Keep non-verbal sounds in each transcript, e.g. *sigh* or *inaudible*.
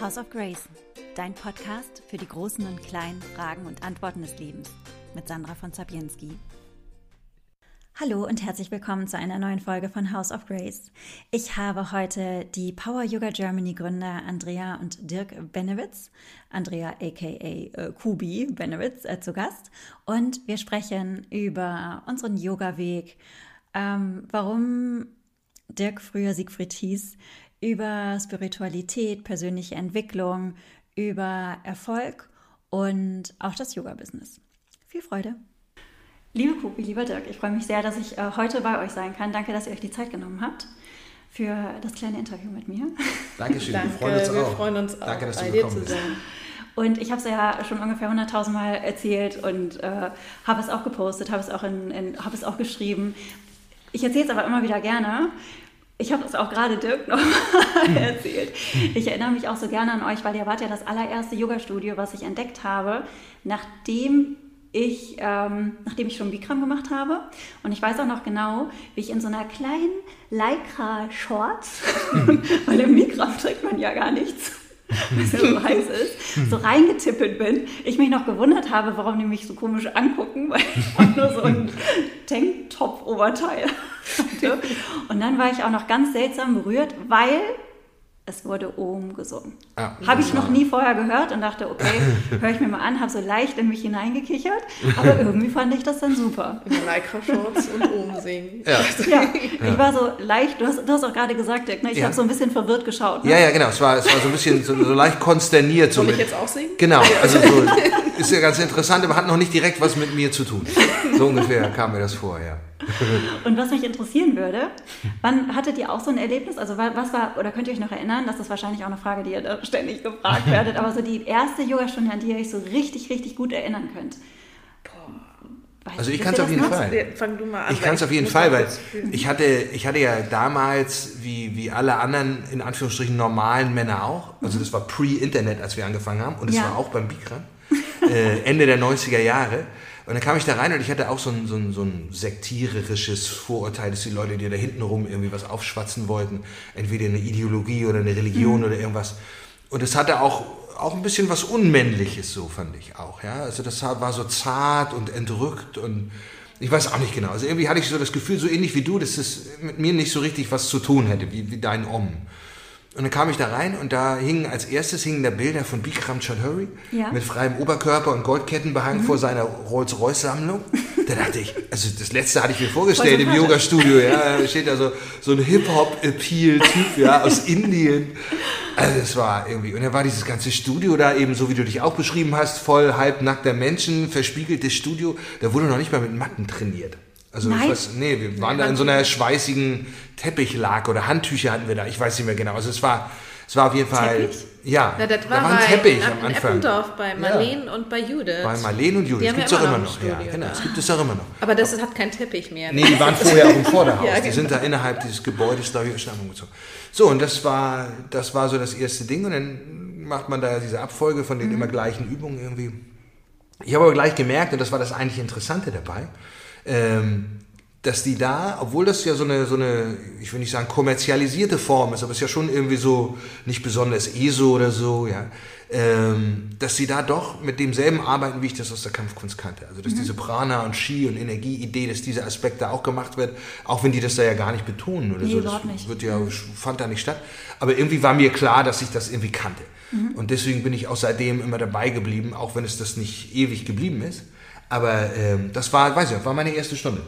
House of Grace, dein Podcast für die großen und kleinen Fragen und Antworten des Lebens mit Sandra von Zabienski. Hallo und herzlich willkommen zu einer neuen Folge von House of Grace. Ich habe heute die Power Yoga Germany Gründer Andrea und Dirk Benewitz, Andrea aka äh, Kubi Benewitz, äh, zu Gast und wir sprechen über unseren Yoga-Weg, ähm, warum Dirk früher Siegfried hieß, über Spiritualität, persönliche Entwicklung, über Erfolg und auch das Yoga-Business. Viel Freude! Liebe Kupi, lieber Dirk, ich freue mich sehr, dass ich äh, heute bei euch sein kann. Danke, dass ihr euch die Zeit genommen habt für das kleine Interview mit mir. Dankeschön, Danke, wir freuen uns wir auch. Freuen uns Danke, auch, dass du bei dir gekommen zu bist. sein. Und ich habe es ja schon ungefähr 100.000 Mal erzählt und äh, habe es auch gepostet, habe es auch in, in habe es auch geschrieben. Ich erzähle es aber immer wieder gerne. Ich habe es auch gerade Dirk noch mal erzählt. Ich erinnere mich auch so gerne an euch, weil ihr wart ja das allererste Yoga-Studio, was ich entdeckt habe, nachdem ich, ähm, nachdem ich schon Bikram gemacht habe. Und ich weiß auch noch genau, wie ich in so einer kleinen Lycra-Shorts, *laughs* weil im Bikram trägt man ja gar nichts, *laughs* ja so heiß ist, so reingetippelt bin. Ich mich noch gewundert habe, warum die mich so komisch angucken, weil ich *laughs* auch nur so ein Tanktop-Oberteil *laughs* hatte. Und dann war ich auch noch ganz seltsam berührt, weil es wurde Ohm gesungen. Ah, habe ich noch nie vorher gehört und dachte, okay, *laughs* höre ich mir mal an, habe so leicht in mich hineingekichert, aber irgendwie fand ich das dann super. In Lycra-Shorts und oben singen. Ja. Ja, ich war so leicht, du hast, du hast auch gerade gesagt, Dirk, ne? ich Ja. habe so ein bisschen verwirrt geschaut. Ne? Ja, ja, genau. Es war, es war so ein bisschen so, so leicht konsterniert. So Soll ich jetzt auch singen? Genau, also so, ist ja ganz interessant, aber hat noch nicht direkt was mit mir zu tun. So ungefähr kam mir das vor, ja. *laughs* Und was mich interessieren würde, wann hattet ihr auch so ein Erlebnis? Also wa- was war, oder könnt ihr euch noch erinnern, das ist wahrscheinlich auch eine Frage, die ihr da ständig gefragt *laughs* werdet, aber so die erste Yogastunde, an die ihr euch so richtig, richtig gut erinnern könnt. Weißt Also ich kann's ihr auf jeden noch? Fall. Fang du mal an. Ich kann es auf jeden Fall, weil ich hatte, ich hatte ja damals, wie, wie alle anderen, in Anführungsstrichen, normalen Männer auch, also das war pre-Internet, als wir angefangen haben, und es Ja. war auch beim Bikram, äh, Ende der 90er Jahre. Und dann kam ich da rein und ich hatte auch so ein, so ein, so ein sektiererisches Vorurteil, dass die Leute, die da hinten rum irgendwie was aufschwatzen wollten, entweder eine Ideologie oder eine Religion oder irgendwas. Und es hatte auch, auch ein bisschen was Unmännliches, so fand ich auch. Ja? Also das war so zart und entrückt und ich weiß auch nicht genau. Also irgendwie hatte ich so das Gefühl, so ähnlich wie du, dass es mit mir nicht so richtig was zu tun hätte, wie, wie dein Om. Und dann kam ich da rein und da hingen als erstes hingen da Bilder von Bikram Chaudhuri Ja. Mhm. mit freiem Oberkörper und Goldkettenbehang vor seiner Rolls-Royce-Sammlung. Da dachte ich, also das letzte hatte ich mir vorgestellt im. Yoga-Studio, ja, da steht da so, so ein Hip-Hop-Appeal-Typ, ja, aus *laughs* Indien. Also es war irgendwie, und dann war dieses ganze Studio da eben, so wie du dich auch beschrieben hast, voll halbnackter Menschen, verspiegeltes Studio, da wurde noch nicht mal mit Matten trainiert. Also Nein? ich weiß, nee, wir waren da in so einer schweißigen Teppichlage oder Handtücher hatten wir da, ich weiß nicht mehr genau. Also es war, es war auf jeden Fall, Teppich? ja, Na, das da war war ein bei Teppich am Anfang. Eppendorf bei Marleen und bei Judith. Bei Marlene und Judith, Die gibt's ja auch immer noch ein Ja, Studio genau, da. das gibt es auch immer noch. Aber das hat keinen Teppich mehr. Nee, die waren vorher auch im *laughs* Vorderhaus. Ja, Die genau. sind da innerhalb dieses Gebäudes da in Stellung gezogen. So, und das war, das war so das erste Ding. Und dann macht man da diese Abfolge von Mhm. den immer gleichen Übungen irgendwie. Ich habe aber gleich gemerkt, und das war das eigentlich Interessante dabei, ähm, dass die da, obwohl das ja so eine, so eine, ich will nicht sagen kommerzialisierte Form ist, aber es ist ja schon irgendwie so nicht besonders ESO oder so, ja, ähm, dass sie da doch mit demselben arbeiten, wie ich das aus der Kampfkunst kannte. Also dass diese Prana und Ski und Energieidee, dass dieser Aspekt da auch gemacht wird, auch wenn die das da ja gar nicht betonen oder Nee, so. das nicht. wird ja, fand da nicht statt. Aber irgendwie war mir klar, dass ich das irgendwie kannte. Mhm. Und deswegen bin ich auch seitdem immer dabei geblieben, auch wenn es das nicht ewig geblieben ist. Aber ähm, das war, weiß ich, war meine erste Stunde.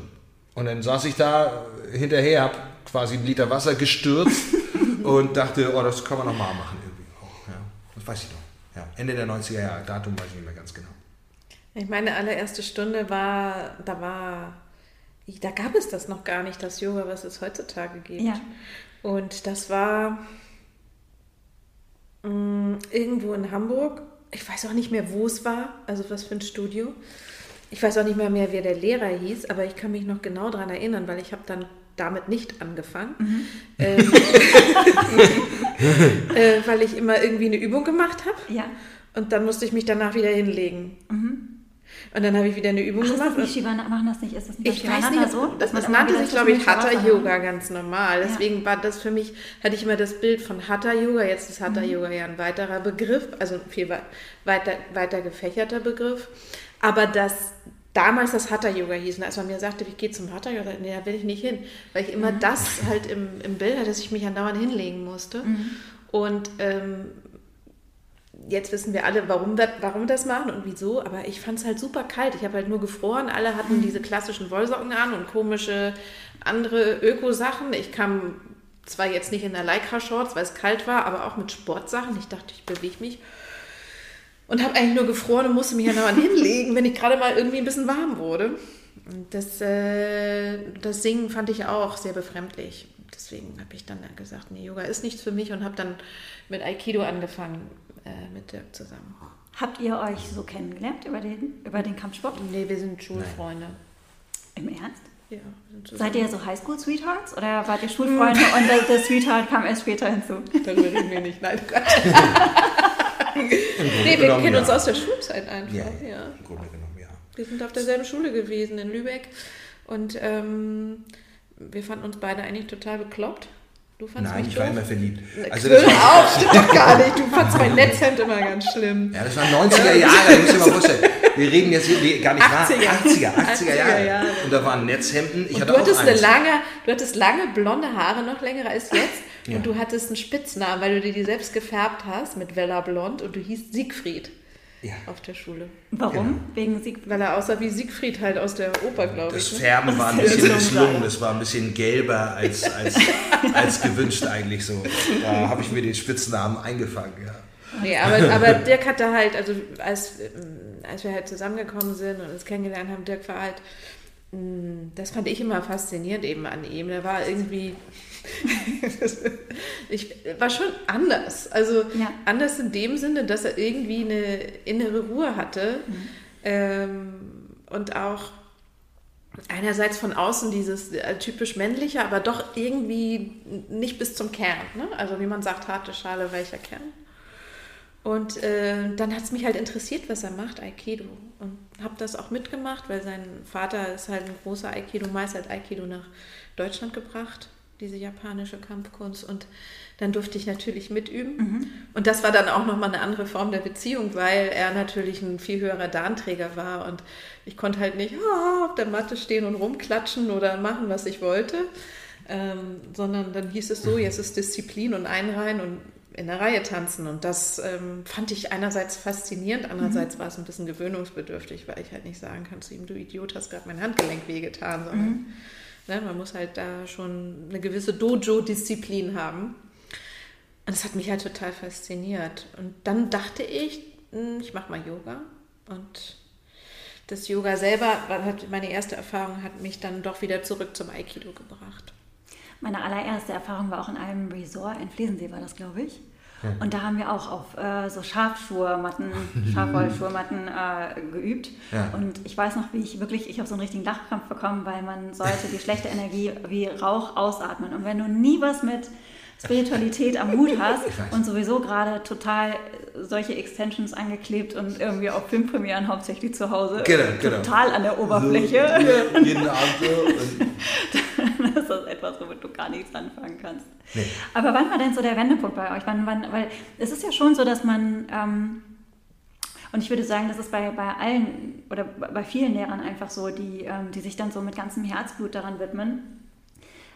Und dann saß ich da hinterher, hab quasi einen Liter Wasser gestürzt *laughs* und dachte, oh, das kann man nochmal machen irgendwie. Auch, ja. Das weiß ich noch. Ja, Ende der 90er Jahre, Datum weiß ich nicht mehr ganz genau. Ich meine allererste Stunde war, da war, da gab es das noch gar nicht, das Yoga, was es heutzutage gibt. Ja. Und das war mh, irgendwo in Hamburg. Ich weiß auch nicht mehr, wo es war, also was für ein Studio. Ich weiß auch nicht mehr mehr, wer der Lehrer hieß, aber ich kann mich noch genau daran erinnern, weil ich habe dann damit nicht angefangen, ähm, *laughs* äh, weil ich immer irgendwie eine Übung gemacht habe Ja. und dann musste ich mich danach wieder hinlegen. Und dann habe ich wieder eine Übung Ach, ist gemacht. das nicht Shivana, machen das nicht? Ist das nicht Ich bei weiß nicht, so? das, das nannte sich, glaube ich, Hatha Yoga ganz normal. Ja. Deswegen war das für mich, hatte ich immer das Bild von Hatha Yoga. Jetzt ist Hatha Yoga ja ein weiterer Begriff, also ein viel wei- weiter, weiter gefächerter Begriff. Aber das damals das Hatha Yoga hieß, und als man mir sagte, ich gehe zum Hatha Yoga, nee, da will ich nicht hin, weil ich immer das halt im, im Bild hatte, dass ich mich andauernd hinlegen musste. Und ähm, jetzt wissen wir alle, warum, wir- warum wir das machen und wieso, aber ich fand es halt super kalt. Ich habe halt nur gefroren. Alle hatten diese klassischen Wollsocken an und komische andere Öko-Sachen. Ich kam zwar jetzt nicht in der Lycra-Shorts, weil es kalt war, aber auch mit Sportsachen. Ich dachte, ich bewege mich. Und habe eigentlich nur gefroren und musste mich ja dauernd *laughs* hinlegen, wenn ich gerade mal irgendwie ein bisschen warm wurde. Und das, äh, das Singen fand ich auch sehr befremdlich. Deswegen habe ich dann gesagt, nee, Yoga ist nichts für mich und habe dann mit Aikido angefangen, äh, mit Dirk zusammen. Habt ihr euch so kennengelernt über den, über den Kampfsport? Nee, wir sind Schulfreunde. Im Ernst? Ja, wir sind. Seid ihr so Highschool-Sweethearts oder wart ihr Schulfreunde *laughs* und der, der Sweetheart kam erst später hinzu? Darüber reden wir nicht. Nein, *laughs* Nee, wir kennen uns ja. aus der Schulzeit einfach. Ja, ja. im Grunde genommen, ja. Wir sind auf derselben Schule gewesen in Lübeck und ähm, wir fanden uns beide eigentlich total bekloppt. Du fandst Nein, mich ich war doof? immer verliebt. Also Hör war, auf, stimmt doch gar nicht. Du fandst mein Netzhemd immer ganz schlimm. ja, das waren 90er Jahre, muss ich mal vorstellen. Wir reden jetzt hier, gar nicht wahr, 80er. 80er, 80er 80er Jahre. Jahre. Und da waren Netzhemden, ich Und hatte du auch hattest, eine lange, du hattest lange blonde Haare, noch längere als jetzt. Ja. Und du hattest einen Spitznamen, weil du dir die selbst gefärbt hast mit Vella Blond und du hießt Siegfried Ja. auf der Schule. Warum? Wegen Sieg. Weil er aussah wie Siegfried halt aus der Oper, glaube Das ich. Ne? Färben war ein *laughs* Das bisschen misslungen, das war ein bisschen gelber als, als, *laughs* als gewünscht eigentlich so. Da habe ich mir den Spitznamen eingefangen, ja. Nee, aber, aber Dirk hatte halt, also als, ähm, als wir halt zusammengekommen sind und uns kennengelernt haben, Dirk war halt, mh, das fand ich immer faszinierend eben an ihm. Der war irgendwie, *laughs* ich war schon anders. Also Ja. anders in dem Sinne, dass er irgendwie eine innere Ruhe hatte ähm, und auch einerseits von außen dieses äh, typisch männliche, aber doch irgendwie nicht bis zum Kern. Ne? Also wie man sagt, harte Schale, weicher Kern. Und äh, dann hat es mich halt interessiert, was er macht, Aikido. Und habe das auch mitgemacht, weil sein Vater ist halt ein großer Aikido-Meister, hat Aikido nach Deutschland gebracht, diese japanische Kampfkunst. Und dann durfte ich natürlich mitüben. Und das war dann auch nochmal eine andere Form der Beziehung, weil er natürlich ein viel höherer Dahnträger war. Und ich konnte halt nicht ah, auf der Matte stehen und rumklatschen oder machen, was ich wollte. Ähm, sondern dann hieß es so, jetzt ist Disziplin und einreihen und in der Reihe tanzen. Und das ähm, fand ich einerseits faszinierend, andererseits war es ein bisschen gewöhnungsbedürftig, weil ich halt nicht sagen kann zu ihm, du Idiot, hast gerade mein Handgelenk wehgetan, sondern ne, man muss halt da schon eine gewisse Dojo-Disziplin haben. Und das hat mich halt total fasziniert. Und dann dachte ich, hm, ich mache mal Yoga. Und das Yoga selber, meine erste Erfahrung hat mich dann doch wieder zurück zum Aikido gebracht. Meine allererste Erfahrung war auch in einem Resort, in Flesensee war das, glaube ich. Und da haben wir auch auf äh, so Schafschuhmatten, *laughs* Schafwollschuhmatten äh, geübt. Ja. Und ich weiß noch, wie ich wirklich, ich habe so einen richtigen Lachkrampf bekommen, weil man sollte die schlechte Energie wie Rauch ausatmen. Und wenn du nie was mit Spiritualität am Hut *laughs* hast und sowieso gerade total äh, solche Extensions angeklebt und irgendwie auf Filmpremieren hauptsächlich zu Hause, Genau, genau. total an der Oberfläche. So, *laughs* jeden Abend so. Das ist etwas, womit du gar nichts anfangen kannst. Nee. Aber wann war denn so der Wendepunkt bei euch? Wann, wann, weil es ist ja schon so, dass man, ähm, und ich würde sagen, das ist bei, bei allen oder bei vielen Lehrern einfach so, die, ähm, die sich dann so mit ganzem Herzblut daran widmen.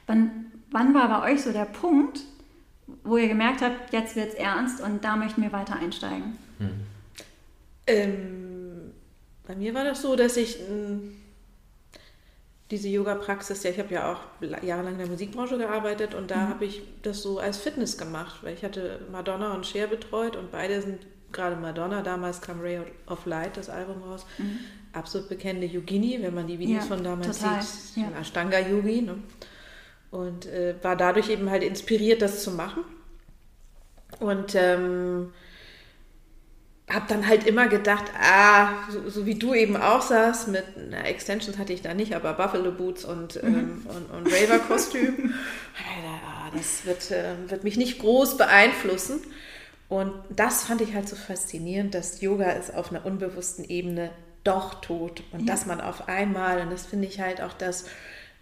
Wann, wann war bei euch so der Punkt, wo ihr gemerkt habt, jetzt wird es ernst und da möchten wir weiter einsteigen? Ähm, bei mir war das so, dass ich ähm, diese Yoga-Praxis, ja, ich habe ja auch la- jahrelang in der Musikbranche gearbeitet und da habe ich das so als Fitness gemacht, weil ich hatte Madonna und Cher betreut und beide sind, gerade Madonna, damals kam Ray of Light, das Album raus, absolut bekannte Yogini, wenn man die Videos Ja, von damals total, sieht, ja. Ashtanga-Yogi, ne? Und äh, war dadurch eben halt inspiriert, das zu machen. Und ähm, habe dann halt immer gedacht, ah, so, so wie du eben auch sagst, mit na, Extensions hatte ich da nicht, aber Buffalo Boots und, ähm, und, und Raver-Kostüm. *laughs* ah, das wird, ähm, wird mich nicht groß beeinflussen. Und das fand ich halt so faszinierend, dass Yoga ist auf einer unbewussten Ebene doch tot. Und Ja. dass man auf einmal, und das finde ich halt auch das,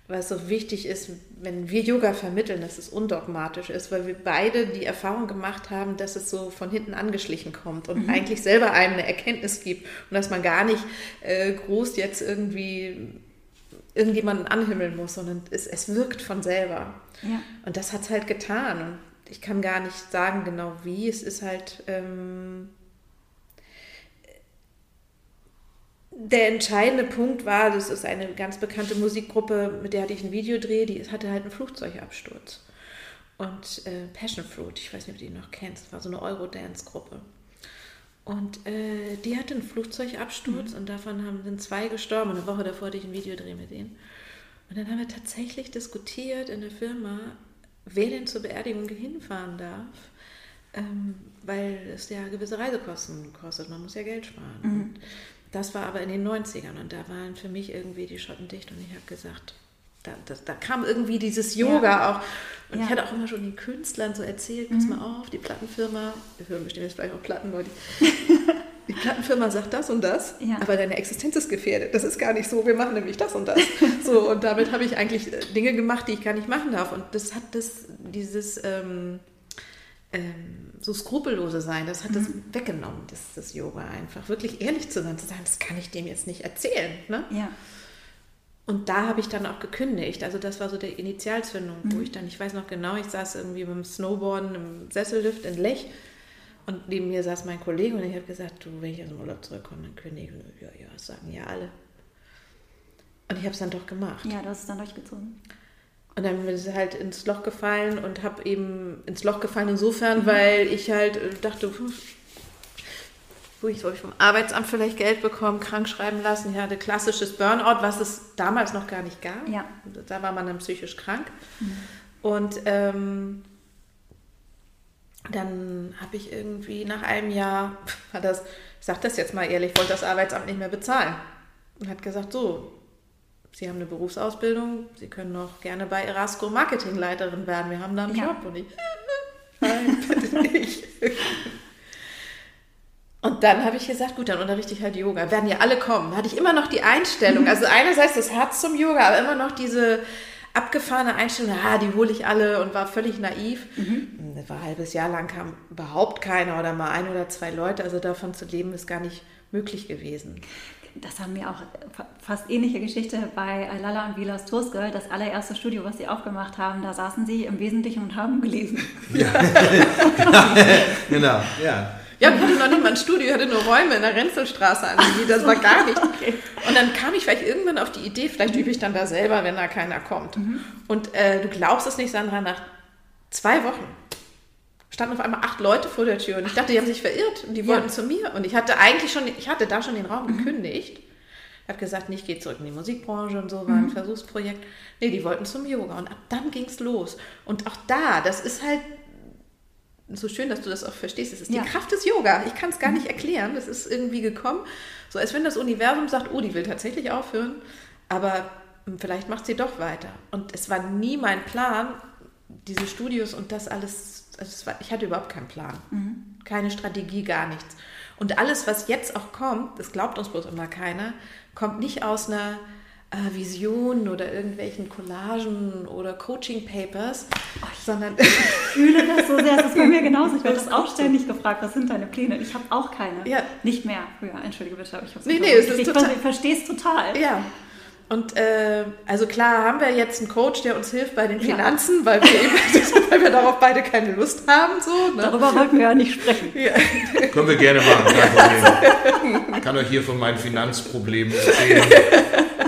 was so wichtig ist, wenn wir Yoga vermitteln, dass es undogmatisch ist, weil wir beide die Erfahrung gemacht haben, dass es so von hinten angeschlichen kommt und eigentlich selber einem eine Erkenntnis gibt und dass man gar nicht äh, groß jetzt irgendwie irgendjemanden anhimmeln muss, sondern es, es wirkt von selber. Ja. Und das hat es halt getan. Und ich kann gar nicht sagen genau wie. Es ist halt ähm, der entscheidende Punkt war, das ist eine ganz bekannte Musikgruppe, mit der hatte ich ein Video drehe, die hatte halt einen Flugzeugabsturz. Und äh, Passion Fruit, ich weiß nicht, ob du die noch kennst, das war so eine Eurodance-Gruppe. Und äh, die hatte einen Flugzeugabsturz und davon haben, sind zwei gestorben. Eine Woche davor hatte ich ein Videodreh mit denen. Und dann haben wir tatsächlich diskutiert in der Firma, wer denn zur Beerdigung hinfahren darf, ähm, weil es ja gewisse Reisekosten kostet. Man muss ja Geld sparen. Und das war aber in den 90ern und da waren für mich irgendwie die Schotten dicht und ich habe gesagt, da, das, da kam irgendwie dieses Yoga Ja. auch. Und Ja. ich hatte auch immer schon den Künstlern so erzählt, pass mal auf, die Plattenfirma, wir hören bestimmt jetzt vielleicht auch Plattenleute, *laughs* die Plattenfirma sagt das und das, Ja. aber deine Existenz ist gefährdet. Das ist gar nicht so, wir machen nämlich das und das. *laughs* So, und damit habe ich eigentlich äh, Dinge gemacht, die ich gar nicht machen darf. Und das hat das, dieses ähm, ähm, so skrupellose sein, das hat das weggenommen, das, das Yoga einfach. Wirklich ehrlich zu sein, zu sagen, das kann ich dem jetzt nicht erzählen. Ne? Ja. Und da habe ich dann auch gekündigt. Also das war so der Initialzündung, wo ich dann, ich weiß noch genau, ich saß irgendwie beim Snowboarden im Sessellift in Lech und neben mir saß mein Kollege und ich habe gesagt, du, wenn ich aus dem Urlaub zurückkomme, dann kündige ich. Ja, ja, das sagen ja alle. Und ich habe es dann doch gemacht. Ja, du hast es dann durchgezogen. Und dann bin ich halt ins Loch gefallen und habe eben ins Loch gefallen insofern, weil ich halt äh, dachte, wo ich, soll ich vom Arbeitsamt vielleicht Geld bekommen, krank schreiben lassen. Ich hatte klassisches Burnout, was es damals noch gar nicht gab. Ja. Da war man dann psychisch krank. Und ähm, dann habe ich irgendwie nach einem Jahr, *laughs* war das, ich sage das jetzt mal ehrlich, wollte das Arbeitsamt nicht mehr bezahlen. Und hat gesagt, so, Sie haben eine Berufsausbildung, Sie können noch gerne bei Erasco Marketingleiterin werden. Wir haben da einen Ja. Job. Und ich, *laughs* nein, bitte nicht. Und dann habe ich gesagt, gut, dann unterrichte ich halt Yoga. Werden ja alle kommen. Da hatte ich immer noch die Einstellung. Also einerseits das Herz zum Yoga, aber immer noch diese abgefahrene Einstellung, ah, die hole ich alle und war völlig naiv. Das war ein halbes Jahr lang kam überhaupt keiner oder mal ein oder zwei Leute. Also davon zu leben ist gar nicht möglich gewesen. Das haben wir auch fa- fast ähnliche Geschichte bei Lala und Vilas Toastgirl. Das allererste Studio, was sie aufgemacht haben, da saßen sie im Wesentlichen und haben gelesen. *laughs* Genau, ja. Ja, ich hatte noch nicht mal ein Studio, ich hatte nur Räume in der Renzelstraße angemietet, das war gar nicht. Und dann kam ich vielleicht irgendwann auf die Idee, vielleicht übe ich dann da selber, wenn da keiner kommt. Und äh, du glaubst es nicht, Sandra, nach zwei Wochen standen auf einmal acht Leute vor der Tür und ich dachte, die haben sich verirrt und die wollten zu mir. Und ich hatte eigentlich schon, ich hatte da schon den Raum gekündigt. Ich habe gesagt, nee, ich gehe zurück in die Musikbranche und so, war ein Versuchsprojekt. Nee, die wollten zum Yoga und ab dann ging es los. Und auch da, das ist halt so schön, dass du das auch verstehst. Es ist Ja. die Kraft des Yoga. Ich kann es gar nicht erklären. Das ist irgendwie gekommen. So als wenn das Universum sagt, oh, die will tatsächlich aufhören, aber hm, vielleicht macht sie doch weiter. Und es war nie mein Plan, diese Studios und das alles. Also es war, ich hatte überhaupt keinen Plan. Keine Strategie, gar nichts. Und alles, was jetzt auch kommt, das glaubt uns bloß immer keiner, kommt nicht aus einer äh, Vision oder irgendwelchen Collagen oder Coaching-Papers, sondern *laughs* Ich fühle das so sehr. Das ist bei mir genauso. Ich werde das auch ständig *laughs* gefragt, was sind deine Pläne? Ich habe auch keine. Ja. Nicht mehr. Früher, entschuldige bitte, ich habe Nee, nee, es ist ich total- Ich verstehe es total. Ja. Und äh, also klar haben wir jetzt einen Coach, der uns hilft bei den Ja. Finanzen, weil, wir eben, *laughs* weil wir darauf beide keine Lust haben. So, ne? Darüber wollten wir ja nicht sprechen. ja. Können wir gerne machen, kein Problem. Ich kann euch hier von meinen Finanzproblemen erzählen.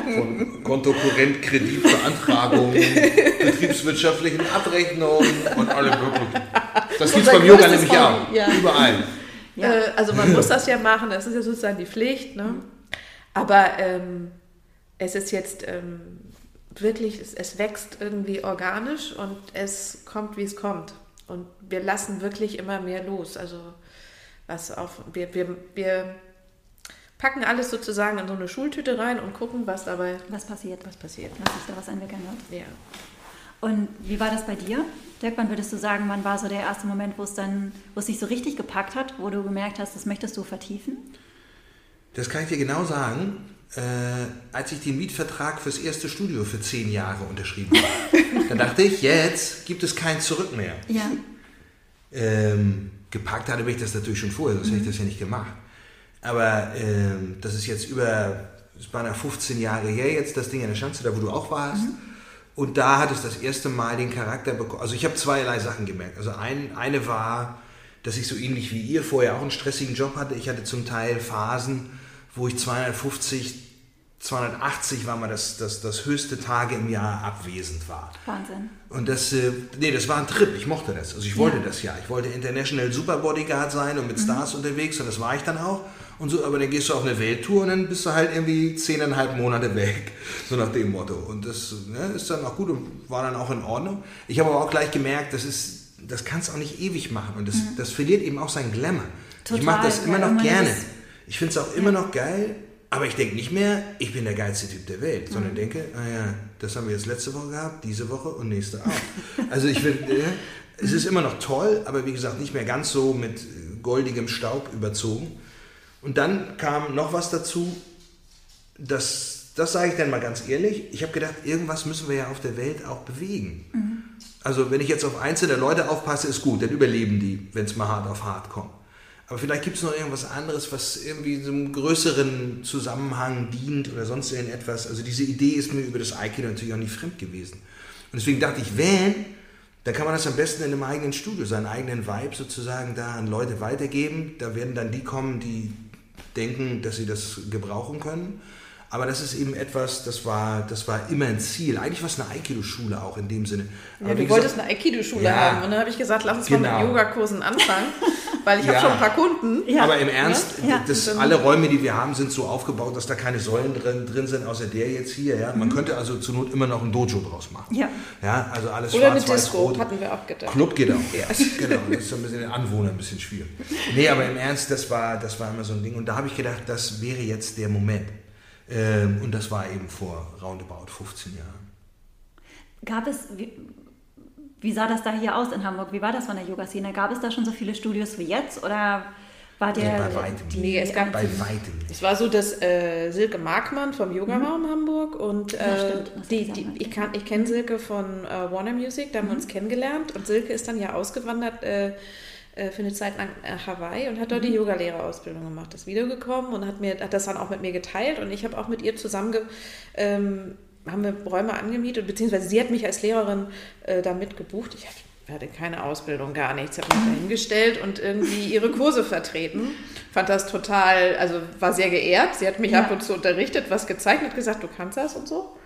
Von Kontokorrent, Kreditbeantragung, betriebswirtschaftlichen Abrechnungen und allem möglichen. Das gibt es beim Yoga nämlich auch. Ja. Überall. Ja. Äh, also man muss das ja machen, das ist ja sozusagen die Pflicht. Ne? Aber ähm, es ist jetzt ähm, wirklich, es, es wächst irgendwie organisch und es kommt, wie es kommt. Und wir lassen wirklich immer mehr los. Also was auf, wir, wir, wir packen alles sozusagen in so eine Schultüte rein und gucken, was dabei Was passiert? was passiert. Dass sich da was entwickeln wird. Ja. Und wie war das bei dir? Dirk, wann würdest du sagen, wann war so der erste Moment, wo es dann, wo es dich so richtig gepackt hat, wo du gemerkt hast, das möchtest du vertiefen? Das kann ich dir genau sagen. Äh, als ich den Mietvertrag fürs erste Studio für zehn Jahre unterschrieben habe, *laughs* da dachte ich, jetzt gibt es kein Zurück mehr. Ja. Ähm, gepackt hatte mich das natürlich schon vorher, sonst hätte ich das ja nicht gemacht. Aber ähm, das ist jetzt über, es waren ja 15 Jahre her jetzt, das Ding in der Schanze, da wo du auch warst. Und da hat es das erste Mal den Charakter bekommen. Also ich habe zweierlei Sachen gemerkt. Also ein, eine war, dass ich so ähnlich wie ihr vorher auch einen stressigen Job hatte. Ich hatte zum Teil Phasen, wo ich 250, 280 war mal das, das, das höchste Tage im Jahr abwesend war. Wahnsinn. Und das, äh, nee, das war ein Trip. Ich mochte das. Also ich wollte Ja. das ja. Ich wollte International Super Bodyguard sein und mit Stars unterwegs und das war ich dann auch. Und so, aber dann gehst du auf eine Welttour und dann bist du halt irgendwie zehneinhalb Monate weg. *laughs* So nach dem Motto. Und das ne, ist dann auch gut und war dann auch in Ordnung. Ich habe aber auch gleich gemerkt, das ist, das kannst du auch nicht ewig machen. Und das, das verliert eben auch seinen Glamour. ich Total, mache das immer noch gerne. ist Ich finde es auch immer noch geil, aber ich denke nicht mehr, ich bin der geilste Typ der Welt, sondern denke, ah ja, das haben wir jetzt letzte Woche gehabt, diese Woche und nächste auch. Also ich finde, äh, es ist immer noch toll, aber wie gesagt, nicht mehr ganz so mit äh, goldigem Staub überzogen. Und dann kam noch was dazu, das, das sage ich dann mal ganz ehrlich, ich habe gedacht, irgendwas müssen wir ja auf der Welt auch bewegen. Also wenn ich jetzt auf einzelne Leute aufpasse, ist gut, dann überleben die, wenn es mal hart auf hart kommt. Aber vielleicht gibt es noch irgendwas anderes, was irgendwie so einem größeren Zusammenhang dient oder sonst irgendetwas. Also diese Idee ist mir über das Aikido natürlich auch nicht fremd gewesen. Und deswegen dachte ich, wenn, dann kann man das am besten in einem eigenen Studio, seinen eigenen Vibe sozusagen da an Leute weitergeben. Da werden dann die kommen, die denken, dass sie das gebrauchen können. Aber das ist eben etwas, das war, das war immer ein Ziel. Eigentlich war es eine Aikido-Schule auch in dem Sinne. Ja, Aber du wie wolltest gesagt- eine Aikido-Schule Ja. haben. Und dann habe ich gesagt, lass uns mal Genau. mit Yogakursen anfangen, *laughs* weil ich habe Ja. schon ein paar Kunden. Ja. Aber im Ernst, Ja. das, alle Räume, die wir haben, sind so aufgebaut, dass da keine Säulen drin, drin sind, außer der jetzt hier. Ja? Mhm. Man könnte also zur Not immer noch ein Dojo draus machen. Ja. Ja, also alles Oder eine schwarz, weiß, Disco, rot. hatten wir auch gedacht. Club geht auch. Ja. *laughs* Genau, das ist so ein bisschen den Anwohner ein bisschen schwierig. Nee, aber im Ernst, das war, das war immer so ein Ding. Und da habe ich gedacht, das wäre jetzt der Moment. Ähm, und das war eben vor roundabout 15 Jahren. Gab es, wie, sah das da hier aus in Hamburg? Wie war das von der Yoga-Szene? Gab es da schon so viele Studios wie jetzt oder war der... Nee, bei weitem die- Nee, es gab- Bei weitem nicht. Es war so, dass äh, Silke Markmann vom Yoga-Raum Hamburg und äh, Ja, stimmt, die, die, ich, kann- ich kenne Silke von äh, Warner Music, da haben wir uns kennengelernt und Silke ist dann ja ausgewandert äh, äh, für eine Zeit lang nach Hawaii und hat dort die Yogalehrerausbildung gemacht, ist wiedergekommen und hat, mir, hat das dann auch mit mir geteilt und ich habe auch mit ihr zusammen ge, ähm, haben wir Räume angemietet, beziehungsweise sie hat mich als Lehrerin äh, da mitgebucht. Ich hatte keine Ausbildung, gar nichts. habe mich da hingestellt und irgendwie ihre Kurse vertreten. Fand das total, also war sehr geehrt. Sie hat mich Ja. ab und zu unterrichtet, was gezeichnet, gesagt, du kannst das und so.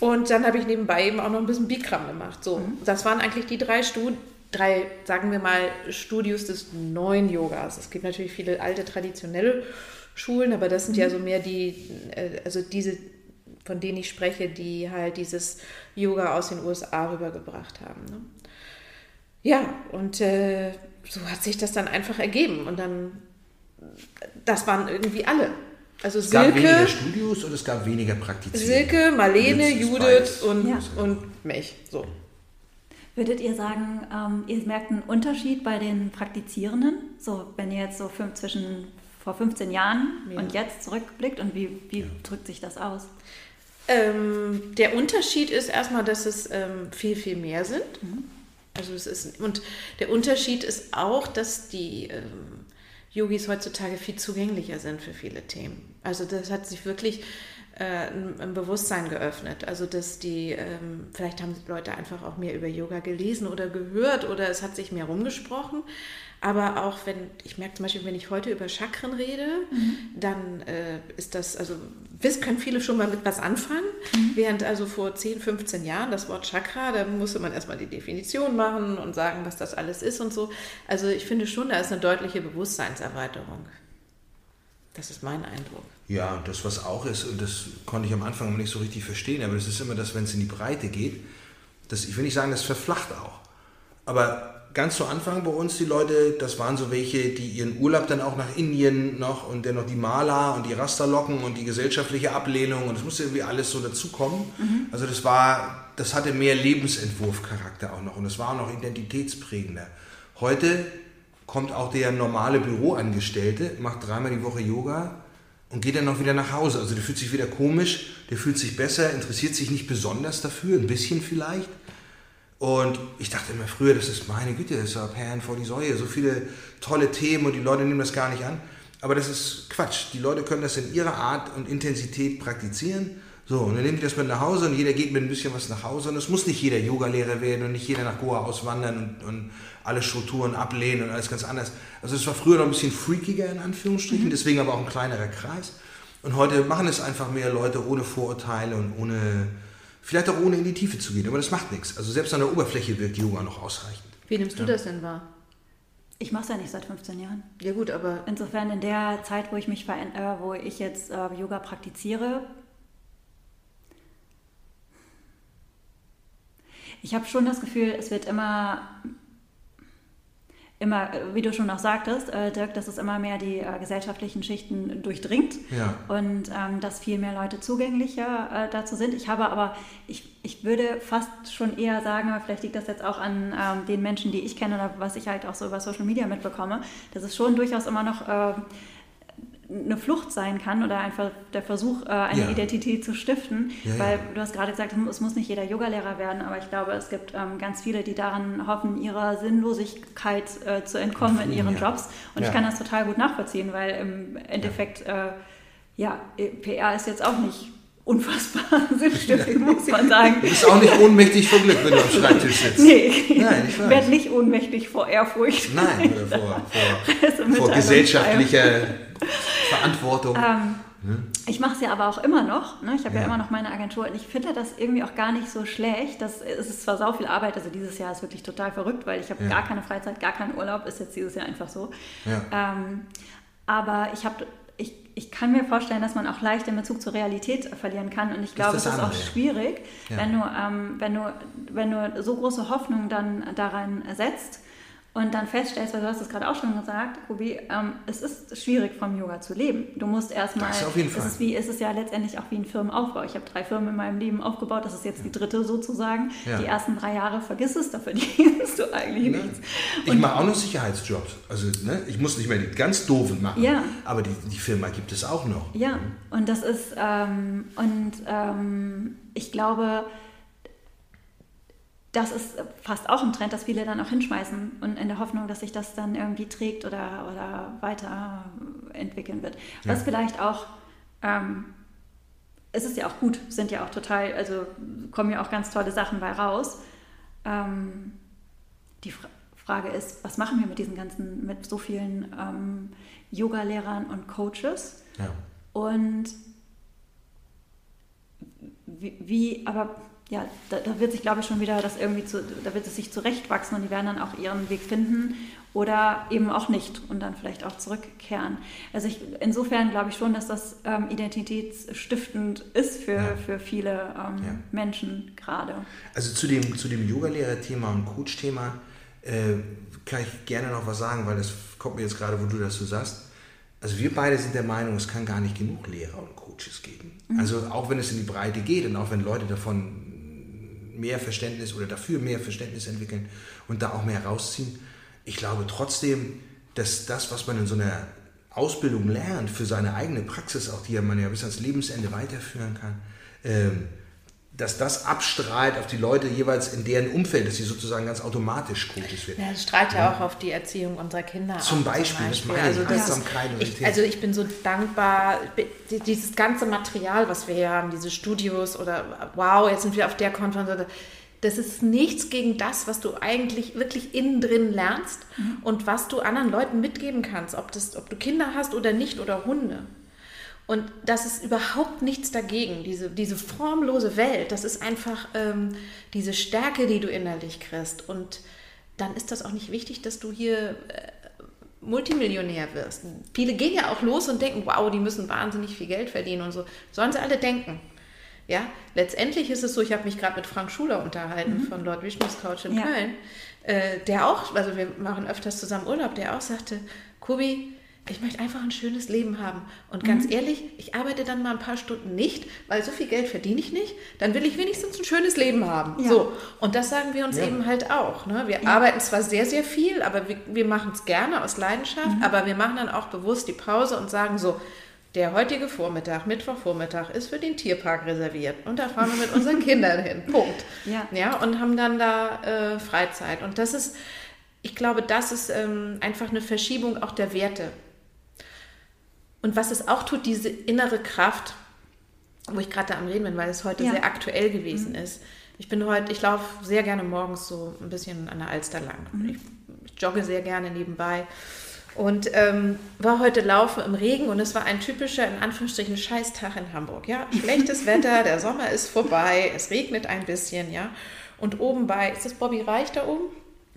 Und dann habe ich nebenbei eben auch noch ein bisschen Bikram gemacht. So, das waren eigentlich die drei Stud drei, sagen wir mal, Studios des neuen Yogas. Es gibt natürlich viele alte traditionelle Schulen, aber das sind ja so mehr die, äh, also diese, von denen ich spreche, die halt dieses Yoga aus den USA rübergebracht haben. Ne? Ja, und äh, so hat sich das dann einfach ergeben. Und dann, das waren irgendwie alle. Also Es gab weniger Silke, Studios und es gab weniger Praktizierende. Silke, Marlene, Judith und, Ja. und mich. So. Würdet ihr sagen, ähm, ihr merkt einen Unterschied bei den Praktizierenden? So, wenn ihr jetzt so fünf, zwischen vor 15 Jahren Ja. und jetzt zurückblickt und wie, wie drückt sich das aus? Ähm, der Unterschied ist erstmal, dass es ähm, viel, viel mehr sind. Also es ist, und der Unterschied ist auch, dass die ähm, Yogis heutzutage viel zugänglicher sind für viele Themen. Also das hat sich wirklich äh, ein, ein Bewusstsein geöffnet. Also dass die, ähm, vielleicht haben Leute einfach auch mehr über Yoga gelesen oder gehört oder es hat sich mehr rumgesprochen. Aber auch wenn, ich merke zum Beispiel, wenn ich heute über Chakren rede, dann äh, ist das, also wiss, können viele schon mal mit was anfangen. Während also vor 10, 15 Jahren das Wort Chakra, da musste man erstmal die Definition machen und sagen, was das alles ist und so. Also ich finde schon, da ist eine deutliche Bewusstseinserweiterung. Das ist mein Eindruck. Ja, und das, was auch ist, und das konnte ich am Anfang immer nicht so richtig verstehen, aber das ist immer das, wenn es in die Breite geht, das, ich will nicht sagen, das verflacht auch. Aber ganz zu Anfang bei uns, die Leute, das waren so welche, die ihren Urlaub dann auch nach Indien noch und dann noch die Maler und die Rasterlocken und die gesellschaftliche Ablehnung und das musste irgendwie alles so dazukommen. Also das war, das hatte mehr Lebensentwurfcharakter auch noch und das war auch noch identitätsprägender. Heute kommt auch der normale Büroangestellte, macht dreimal die Woche Yoga und geht dann auch wieder nach Hause. Also der fühlt sich wieder komisch, der fühlt sich besser, interessiert sich nicht besonders dafür, ein bisschen vielleicht. Und ich dachte immer früher, das ist meine Güte, das ist ja Perlen vor die Säue, so viele tolle Themen und die Leute nehmen das gar nicht an. Aber das ist Quatsch. Die Leute können das in ihrer Art und Intensität praktizieren. So, und dann nehmen die das mit nach Hause und jeder geht mit ein bisschen was nach Hause. Und es muss nicht jeder Yogalehrer werden und nicht jeder nach Goa auswandern und, und alle Strukturen ablehnen und alles ganz anders. Also es war früher noch ein bisschen freakiger in Anführungsstrichen, mhm. deswegen aber auch ein kleinerer Kreis. Und heute machen es einfach mehr Leute ohne Vorurteile und ohne, vielleicht auch ohne in die Tiefe zu gehen. Aber das macht nichts. Also selbst an der Oberfläche wirkt Yoga noch ausreichend. Wie nimmst du ja. das denn wahr? Ich mache es ja nicht seit 15 Jahren. Ja gut, aber insofern in der Zeit, wo ich mich äh, wo ich jetzt äh, Yoga praktiziere, ich habe schon das Gefühl, es wird immer immer, wie du schon auch sagtest, äh, Dirk, dass es immer mehr die äh, gesellschaftlichen Schichten durchdringt ja. und ähm, dass viel mehr Leute zugänglicher äh, dazu sind. Ich habe aber, ich, ich würde fast schon eher sagen, aber vielleicht liegt das jetzt auch an ähm, den Menschen, die ich kenne oder was ich halt auch so über Social Media mitbekomme, dass es schon durchaus immer noch äh, eine Flucht sein kann oder einfach der Versuch, äh, eine ja. Identität zu stiften. Ja, weil ja. du hast gerade gesagt, es muss nicht jeder Yogalehrer werden, aber ich glaube, es gibt ähm, ganz viele, die daran hoffen, ihrer Sinnlosigkeit äh, zu entkommen in ihren Jobs. Und ich kann das total gut nachvollziehen, weil im Endeffekt, äh, ja, PR ist jetzt auch nicht unfassbar *laughs* sinnstiftend, muss man sagen. Du bist auch nicht ohnmächtig vor Glück, wenn du am Schreibtisch sitzt. Nee, Nein, ich werde nicht ohnmächtig vor Ehrfurcht. Nein, oder *laughs* vor, vor, vor gesellschaftlicher Verantwortung. Ähm, hm? Ich mache es ja aber auch immer noch. Ne? Ich habe ja. ja. immer noch meine Agentur und ich finde das irgendwie auch gar nicht so schlecht. Das, es ist zwar sau viel Arbeit, also dieses Jahr ist wirklich total verrückt, weil ich habe ja. gar keine Freizeit, gar keinen Urlaub, ist jetzt dieses Jahr einfach so. Ja. Ähm, aber ich habe ich, ich kann mir vorstellen, dass man auch leicht den Bezug zur Realität verlieren kann. Und ich glaube, es ist auch schwierig, ja. wenn, du, ähm, wenn, du, wenn du so große Hoffnung dann daran setzt, und dann feststellst, weil du hast es gerade auch schon gesagt, Ruby, ähm, es ist schwierig vom Yoga zu leben. Du musst erstmal, das auf jeden Fall. Es ist, wie, es ist ja letztendlich auch wie ein Firmenaufbau. Ich habe drei Firmen in meinem Leben aufgebaut, das ist jetzt die dritte sozusagen. Ja. Die ersten drei Jahre vergiss es, da *laughs* verdienst du eigentlich ne? nichts. ich mache auch noch Sicherheitsjobs. Also ne, ich muss nicht mehr die ganz doofen machen, ja. aber die, die Firma gibt es auch noch. Ja, und das ist, ähm, und ähm, ich glaube, das ist fast auch ein Trend, dass viele dann auch hinschmeißen und in der Hoffnung, dass sich das dann irgendwie trägt oder, oder weiterentwickeln wird. Was ja. vielleicht auch, ähm, es ist ja auch gut, sind ja auch total, also kommen ja auch ganz tolle Sachen bei raus. Ähm, die Fra Frage ist, was machen wir mit diesen ganzen, mit so vielen ähm, Yoga-Lehrern und Coaches? Ja. Und wie, wie aber ja, da, da, wird sich, glaube ich, schon wieder das irgendwie zu, da wird es sich zurechtwachsen und die werden dann auch ihren Weg finden oder eben auch nicht und dann vielleicht auch zurückkehren. Also ich, insofern glaube ich schon, dass das ähm, identitätsstiftend ist für, ja. für viele ähm, ja. Menschen gerade. Also zu dem, zu dem Yoga-Lehrer-Thema und Coach-Thema äh, kann ich gerne noch was sagen, weil das kommt mir jetzt gerade, wo du das so sagst. Also wir beide sind der Meinung, es kann gar nicht genug Lehrer und Coaches geben. Mhm. Also auch wenn es in die Breite geht und auch wenn Leute davon mehr Verständnis oder dafür mehr Verständnis entwickeln und da auch mehr rausziehen. Ich glaube trotzdem, dass das, was man in so einer Ausbildung lernt, für seine eigene Praxis, auch die man ja bis ans Lebensende weiterführen kann, ähm, dass das abstrahlt auf die Leute jeweils in deren Umfeld, dass sie sozusagen ganz automatisch Coaches werden. Ja, das strahlt ja, ja, auch auf die Erziehung unserer Kinder. Zum Beispiel, zum Beispiel. Also, das ich, also ich bin so dankbar, dieses ganze Material, was wir hier haben, diese Studios oder wow, jetzt sind wir auf der Konferenz, das ist nichts gegen das, was du eigentlich wirklich innen drin lernst mhm. und was du anderen Leuten mitgeben kannst, ob, das, ob du Kinder hast oder nicht oder Hunde. Und das ist überhaupt nichts dagegen. Diese, diese formlose Welt, das ist einfach ähm, diese Stärke, die du innerlich kriegst. Und dann ist das auch nicht wichtig, dass du hier äh, Multimillionär wirst. Viele gehen ja auch los und denken, wow, die müssen wahnsinnig viel Geld verdienen und so. Sollen sie alle denken. Ja, letztendlich ist es so, ich habe mich gerade mit Frank Schuler unterhalten mhm. von Lord Vishnu's Couch in ja. Köln, äh, der auch, also wir machen öfters zusammen Urlaub, der auch sagte, Kubi, ich möchte einfach ein schönes Leben haben. Und ganz mhm. ehrlich, ich arbeite dann mal ein paar Stunden nicht, weil so viel Geld verdiene ich nicht. Dann will ich wenigstens ein schönes Leben haben. Ja. So. Und das sagen wir uns ja. eben halt auch. Ne? Wir ja. arbeiten zwar sehr, sehr viel, aber wir, wir machen es gerne aus Leidenschaft, mhm. aber wir machen dann auch bewusst die Pause und sagen so, der heutige Vormittag, Mittwochvormittag, ist für den Tierpark reserviert. Und da fahren wir mit unseren *laughs* Kindern hin. Punkt. Ja. ja. Und haben dann da äh, Freizeit. Und das ist, ich glaube, das ist ähm, einfach eine Verschiebung auch der Werte. Und was es auch tut, diese innere Kraft, wo ich gerade am Reden bin, weil es heute Ja. sehr aktuell gewesen ist. Ich bin heute, ich laufe sehr gerne morgens so ein bisschen an der Alster lang. Ich, ich jogge sehr gerne nebenbei. Und ähm, war heute laufen im Regen und es war ein typischer, in Anführungsstrichen, Scheißtag in Hamburg. Ja, *laughs* schlechtes Wetter, der Sommer ist vorbei, es regnet ein bisschen, ja. Und oben bei, ist das Bobby Reich da oben?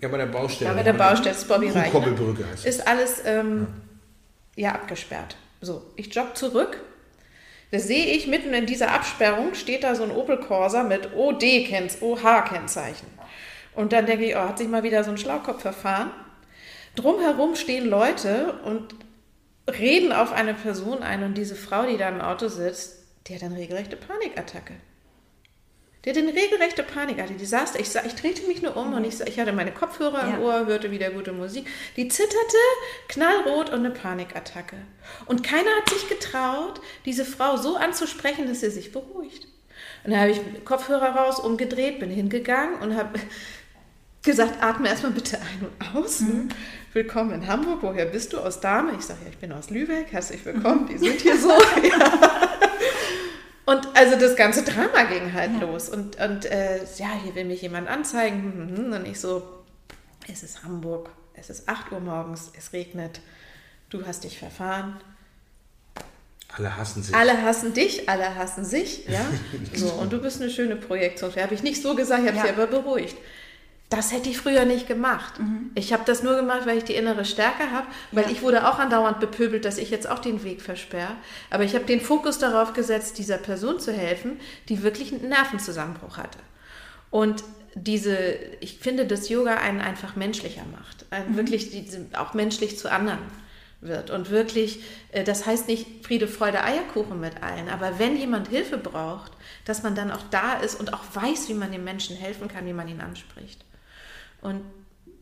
Ja, bei der Baustelle. Ja, bei der Baustelle ist Bobby Reich. Ne? Ist alles ähm, ja. abgesperrt. So, ich jogge zurück. Da sehe ich mitten in dieser Absperrung steht da so ein Opel Corsa mit OD-Kennzeichen. Und dann denke ich, oh, hat sich mal wieder so ein Schlaukopf verfahren. Drumherum stehen Leute und reden auf eine Person ein und diese Frau, die da im Auto sitzt, die hat eine regelrechte Panikattacke. Die hat eine regelrechte Panikattacke. Die saß ich, ich drehte mich nur um und ich, ich hatte meine Kopfhörer Ja. im Ohr, hörte wieder gute Musik. Die zitterte, knallrot und eine Panikattacke. Und keiner hat sich getraut, diese Frau so anzusprechen, dass sie sich beruhigt. Und dann habe ich Kopfhörer raus, umgedreht, bin hingegangen und habe *laughs* gesagt, atme erstmal bitte ein und aus. ne? Willkommen in Hamburg. Woher bist du? Aus Dahme? Ich sage, ja, ich bin aus Lübeck. Herzlich willkommen. Die *laughs* sind hier so. *laughs* ja. Und also das ganze Drama ging halt Ja. los. Und, und äh, ja, hier will mich jemand anzeigen. hm, hm, hm. Und ich so, es ist Hamburg. Es ist 8 Uhr morgens. Es regnet. Du hast dich verfahren. Alle hassen sich. Alle hassen dich, alle hassen sich, ja. *laughs* So, und du bist eine schöne Projektion. Habe ich nicht so gesagt, ich habe Ja. sie aber beruhigt. Das hätte ich früher nicht gemacht. Ich habe das nur gemacht, weil ich die innere Stärke habe, weil Ja. ich wurde auch andauernd bepöbelt, dass ich jetzt auch den Weg versperre. Aber ich habe den Fokus darauf gesetzt, dieser Person zu helfen, die wirklich einen Nervenzusammenbruch hatte. Und diese, ich finde, dass Yoga einen einfach menschlicher macht. Einen Wirklich diese, auch menschlich zu anderen wird. Und wirklich, äh, das heißt nicht Friede, Freude, Eierkuchen mit allen, aber wenn jemand Hilfe braucht, dass man dann auch da ist und auch weiß, wie man dem Menschen helfen kann, wie man ihn anspricht. Und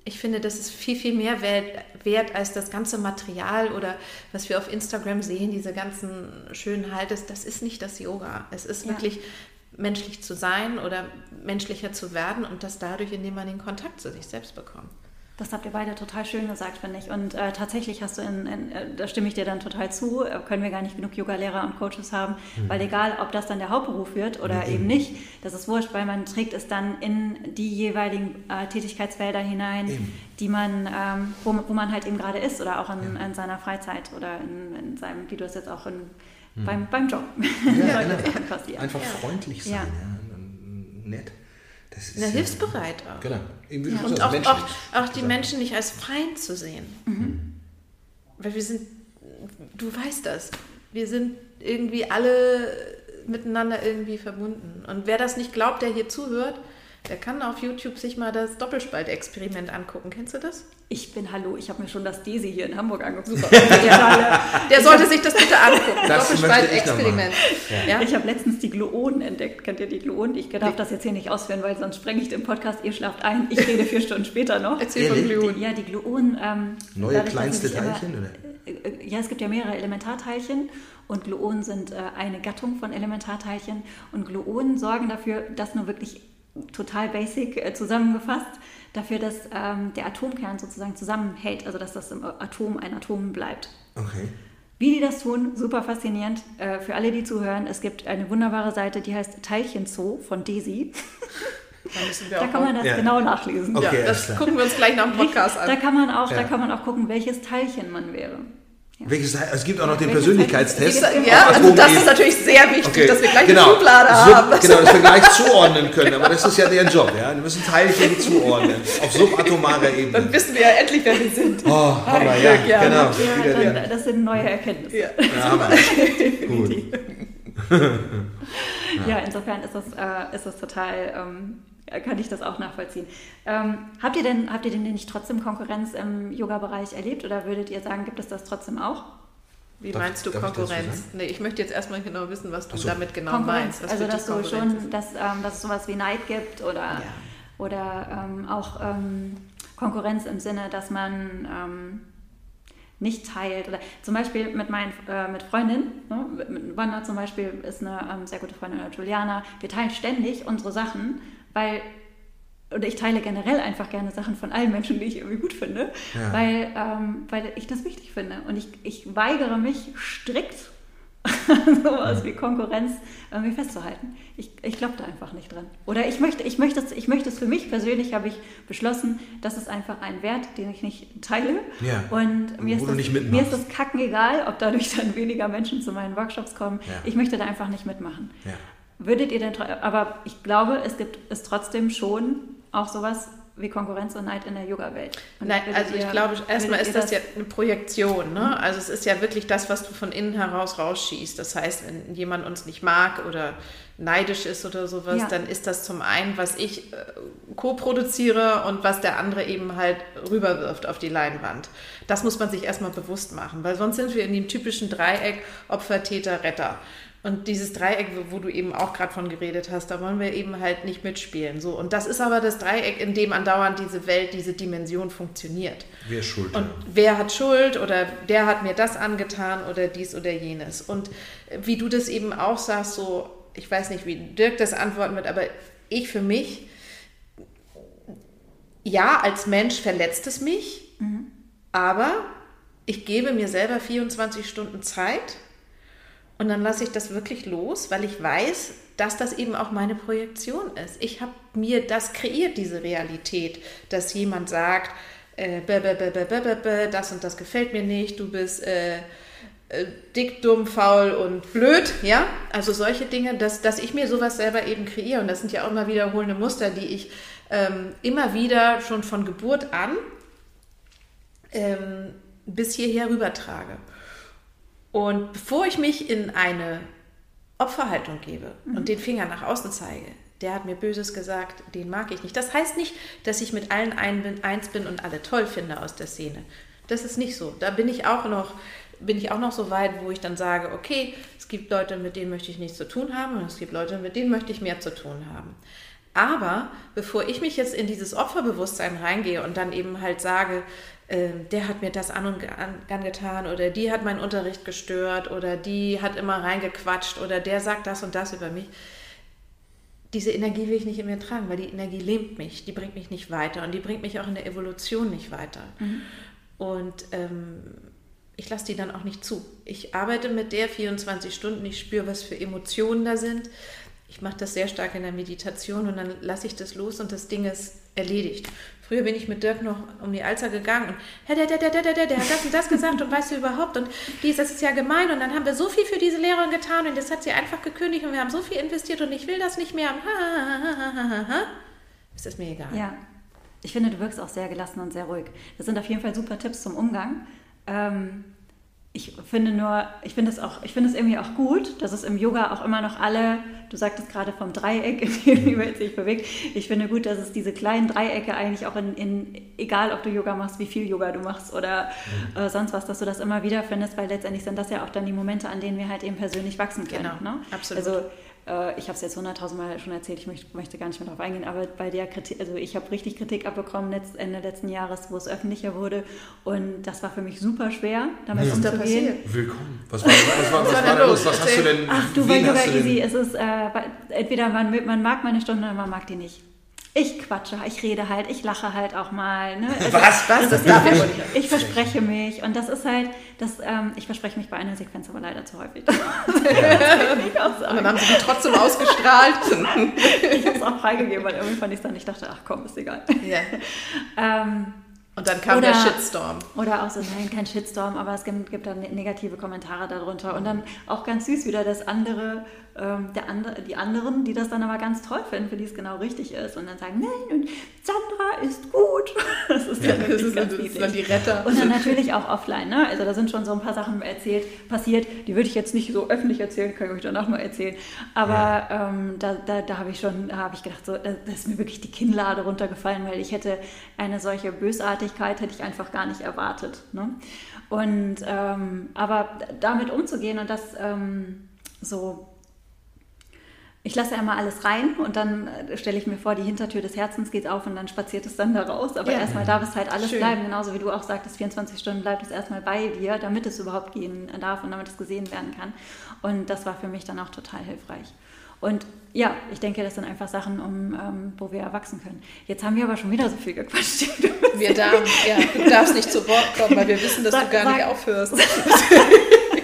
ich finde, das ist viel, viel mehr wert, als das ganze Material oder was wir auf Instagram sehen, diese ganzen schönen Haltes. Das ist nicht das Yoga. Es ist Ja. wirklich menschlich zu sein oder menschlicher zu werden und das dadurch, indem man den Kontakt zu sich selbst bekommt. Das habt ihr beide total schön gesagt, finde ich. Und äh, tatsächlich hast du, in, in, äh, da stimme ich dir dann total zu, äh, können wir gar nicht genug Yoga-Lehrer und Coaches haben, weil egal, ob das dann der Hauptberuf wird oder eben nicht, das ist wurscht, weil man trägt es dann in die jeweiligen äh, Tätigkeitsfelder hinein, Eben. die man, ähm, wo, wo man halt eben gerade ist oder auch in, in seiner Freizeit oder in, in seinem, wie du es jetzt auch in, beim, beim Job Ja, *laughs* passieren. Einfach Ja. freundlich sein. Ja. Ja. Nett. Das ist Na, ja- hilfsbereit auch. Genau. Du Und auch, auch, auch die sein. Menschen nicht als Feind zu sehen. Weil wir sind, du weißt das, wir sind irgendwie alle miteinander irgendwie verbunden. Und wer das nicht glaubt, der hier zuhört, der kann auf YouTube sich mal das Doppelspaltexperiment angucken. Kennst du das? Ich bin Hallo, ich habe mir schon das Desi hier in Hamburg angeguckt. *laughs* Der sollte sich das bitte angucken. Das möchte ich Doppelspaltexperiment. Ja? Ich habe letztens die Gluonen entdeckt. Kennt ihr die Gluonen? Ich darf das jetzt hier nicht ausführen, weil sonst sprenge ich den Podcast. Ihr schlaft ein. Ich rede vier Stunden später noch. Erzähl von Ehrlich? Gluon. Die, ja, die Gluonen. Ähm, Neue dadurch, kleinste sich immer- Teilchen, oder? Äh, Ja, es gibt ja mehrere Elementarteilchen und Gluonen sind äh, eine Gattung von Elementarteilchen. Und Gluonen sorgen dafür, dass nur wirklich total basic äh, zusammengefasst, dafür, dass ähm, der Atomkern sozusagen zusammenhält, also dass das im Atom ein Atom bleibt. Okay. Wie die das tun, super faszinierend. Äh, für alle, die zuhören, es gibt eine wunderbare Seite, die heißt Teilchenzoo von Desi. Da Da kann man das Ja. genau nachlesen. Okay, ja, das gucken wir uns gleich nach dem Podcast Da an. kann man auch, Ja. da kann man auch gucken, welches Teilchen man wäre. Es gibt auch noch den Persönlichkeitstest. Ja, also das ist natürlich sehr wichtig, Okay, dass wir gleich genau. eine Schublade Sub, haben. Genau, dass wir gleich zuordnen können, aber das ist ja deren Job. Ja? Wir müssen Teilchen zuordnen, auf subatomarer Dann Ebene. wissen wir ja endlich, wer wir sind. Oh, Hammer, ja, ja. genau. Ja, dann, der- das sind neue Erkenntnisse. Ja. Ja, *laughs* Hammer. Gut. Ja, insofern ist das, äh, ist das total, ähm, kann ich das auch nachvollziehen. Ähm, habt, ihr denn, habt ihr denn nicht trotzdem Konkurrenz im Yoga-Bereich erlebt oder würdet ihr sagen, gibt es das trotzdem auch? Wie Darf- meinst du ich Konkurrenz? sagen? Nee, ich möchte jetzt erstmal genau wissen, was du so. damit genau Konkurrenz, meinst. was also dass du schon, ist. dass, ähm, dass es sowas wie Neid gibt oder, oder ähm, auch ähm, Konkurrenz im Sinne, dass man ähm, nicht teilt. Oder zum Beispiel mit meinen äh, mit Freundinnen, ne? mit Wanda zum Beispiel ist eine ähm, sehr gute Freundin, Juliana. Wir teilen ständig unsere Sachen, weil oder ich teile generell einfach gerne Sachen von allen Menschen, die ich irgendwie gut finde, ja. weil, ähm, weil ich das wichtig finde. Und ich, ich weigere mich strikt *laughs* sowas wie Konkurrenz irgendwie festzuhalten. Ich, ich glaube da einfach nicht dran. Oder ich möchte, ich, möchte es, ich möchte es für mich persönlich, habe ich beschlossen, das ist einfach ein Wert, den ich nicht teile. Ja. Und mir ist, das, mir ist das kacken egal, ob dadurch dann weniger Menschen zu meinen Workshops kommen. Ja. Ich möchte da einfach nicht mitmachen. Würdet ihr denn, aber ich glaube, es gibt es trotzdem schon auch sowas wie Konkurrenz und Neid in der Yoga-Welt. Nein, also ich glaube, erstmal ist das, das, ja eine Projektion. Ne? Also es ist ja wirklich das, was du von innen heraus rausschießt. Das heißt, wenn jemand uns nicht mag oder neidisch ist oder sowas, ja. dann ist das zum einen, was ich äh, co-produziere und was der andere eben halt rüberwirft auf die Leinwand. Das muss man sich erstmal bewusst machen, weil sonst sind wir in dem typischen Dreieck Opfer, Täter, Retter. Und dieses Dreieck, wo du eben auch gerade von geredet hast, da wollen wir eben halt nicht mitspielen. So. Und das ist aber das Dreieck, in dem andauernd diese Welt, diese Dimension funktioniert. Wer ist schuld? Und wer hat Schuld oder der hat mir das angetan oder dies oder jenes. Und wie du das eben auch sagst, so, ich weiß nicht, wie Dirk das antworten wird, aber ich für mich, ja, als Mensch verletzt es mich, mhm. aber ich gebe mir selber 24 Stunden Zeit und dann lasse ich das wirklich los, weil ich weiß, dass das eben auch meine Projektion ist. Ich habe mir das kreiert, diese Realität, dass jemand sagt, äh, das und das gefällt mir nicht, du bist äh, äh, dick, dumm, faul und blöd, ja, also solche Dinge, dass, dass ich mir sowas selber eben kreiere und das sind ja auch immer wiederholende Muster, die ich ähm, immer wieder schon von Geburt an ähm, bis hierher rübertrage. Und bevor ich mich in eine Opferhaltung gebe mhm. und den Finger nach außen zeige, der hat mir Böses gesagt, den mag ich nicht. Das heißt nicht, dass ich mit allen ein bin, eins bin und alle toll finde aus der Szene. Das ist nicht so. Da bin ich auch noch, bin ich auch noch so weit, wo ich dann sage, okay, es gibt Leute, mit denen möchte ich nichts zu tun haben und es gibt Leute, mit denen möchte ich mehr zu tun haben. Aber bevor ich mich jetzt in dieses Opferbewusstsein reingehe und dann eben halt sage, der hat mir das an und angetan oder die hat meinen Unterricht gestört oder die hat immer reingequatscht oder der sagt das und das über mich. Diese Energie will ich nicht in mir tragen, weil die Energie lähmt mich, die bringt mich nicht weiter und die bringt mich auch in der Evolution nicht weiter. Mhm. Und ähm, ich lasse die dann auch nicht zu. Ich arbeite mit der 24 Stunden, ich spüre, was für Emotionen da sind. Ich mache das sehr stark in der Meditation und dann lasse ich das los und das Ding ist erledigt. Früher bin ich mit Dirk noch um die Alster gegangen und der, der, der, der, der, der, der hat das und das gesagt und weißt du überhaupt und dies, das ist ja gemein und dann haben wir so viel für diese Lehrerin getan und das hat sie einfach gekündigt und wir haben so viel investiert und ich will das nicht mehr. Ist das mir egal. Ja, ich finde, du wirkst auch sehr gelassen und sehr ruhig. Das sind auf jeden Fall super Tipps zum Umgang. Ähm, ich finde nur, ich finde es auch, ich finde es irgendwie auch gut, dass es im Yoga auch immer noch alle, du sagtest gerade vom Dreieck, *laughs* in dem man sich bewegt. Ich finde gut, dass es diese kleinen Dreiecke eigentlich auch in, in egal ob du Yoga machst, wie viel Yoga du machst oder mhm. äh, sonst was, dass du das immer wieder findest, weil letztendlich sind das ja auch dann die Momente, an denen wir halt eben persönlich wachsen können. Genau, ne? absolut. Also äh, ich habe es jetzt hunderttausendmal schon erzählt, ich möchte, möchte, gar nicht mehr darauf eingehen, aber bei der Kritik, also ich habe richtig Kritik abbekommen Ende letzten Jahres, wo es öffentlicher wurde und das war für mich super schwer, damit ja. umzugehen. Willkommen. Was war, was war, was war da los? Was hast du denn? Ach du, bei Yoga Easy, es ist äh, entweder man, man mag meine Stunden oder man mag die nicht ich quatsche, ich rede halt, ich lache halt auch mal. Ne? *laughs* Also, was? Was? Das, das darf ich. Ich verspreche mich und das ist halt, das, ähm, ich verspreche mich bei einer Sequenz aber leider zu häufig. *laughs* Ja. und dann haben sie die trotzdem ausgestrahlt. *laughs* ich habe es auch freigegeben, weil irgendwie fand ich es dann, ich dachte, ach komm, ist egal. Ja. ähm, und dann kam oder, der Shitstorm. Oder auch so, nein, kein Shitstorm, aber es gibt, gibt dann negative Kommentare darunter. Und dann auch ganz süß wieder das andere der andere, die anderen, die das dann aber ganz toll finden, für die es genau richtig ist und dann sagen, nein, und Sandra ist gut. *laughs* Das ist ja, dann das ist, ganz das ist dann die Retter. Und dann natürlich auch offline. Ne? Also da sind schon so ein paar Sachen erzählt, passiert, die würde ich jetzt nicht so öffentlich erzählen, kann ich euch danach mal erzählen. Aber ja. ähm, da, da, da habe ich schon, da habe ich gedacht, so, da, da ist mir wirklich die Kinnlade runtergefallen, weil ich hätte eine solche Bösartigkeit hätte ich einfach gar nicht erwartet. Ne? Und ähm, aber damit umzugehen und das ähm, so ich lasse immer alles rein und dann äh, stelle ich mir vor, die Hintertür des Herzens geht auf und dann spaziert es dann da raus. Aber Ja. erstmal darf es halt alles Schön. bleiben, genauso wie du auch sagtest, 24 Stunden bleibt es erstmal bei dir, damit es überhaupt gehen darf und damit es gesehen werden kann. Und das war für mich dann auch total hilfreich. Und ja, ich denke, das sind einfach Sachen, um, ähm, wo wir erwachsen können. Jetzt haben wir aber schon wieder so viel gequatscht. *laughs* Wir Damen, ja, du darfst nicht zu Wort kommen, weil wir wissen, dass Sag- du gar nicht sag- aufhörst. *laughs* *laughs*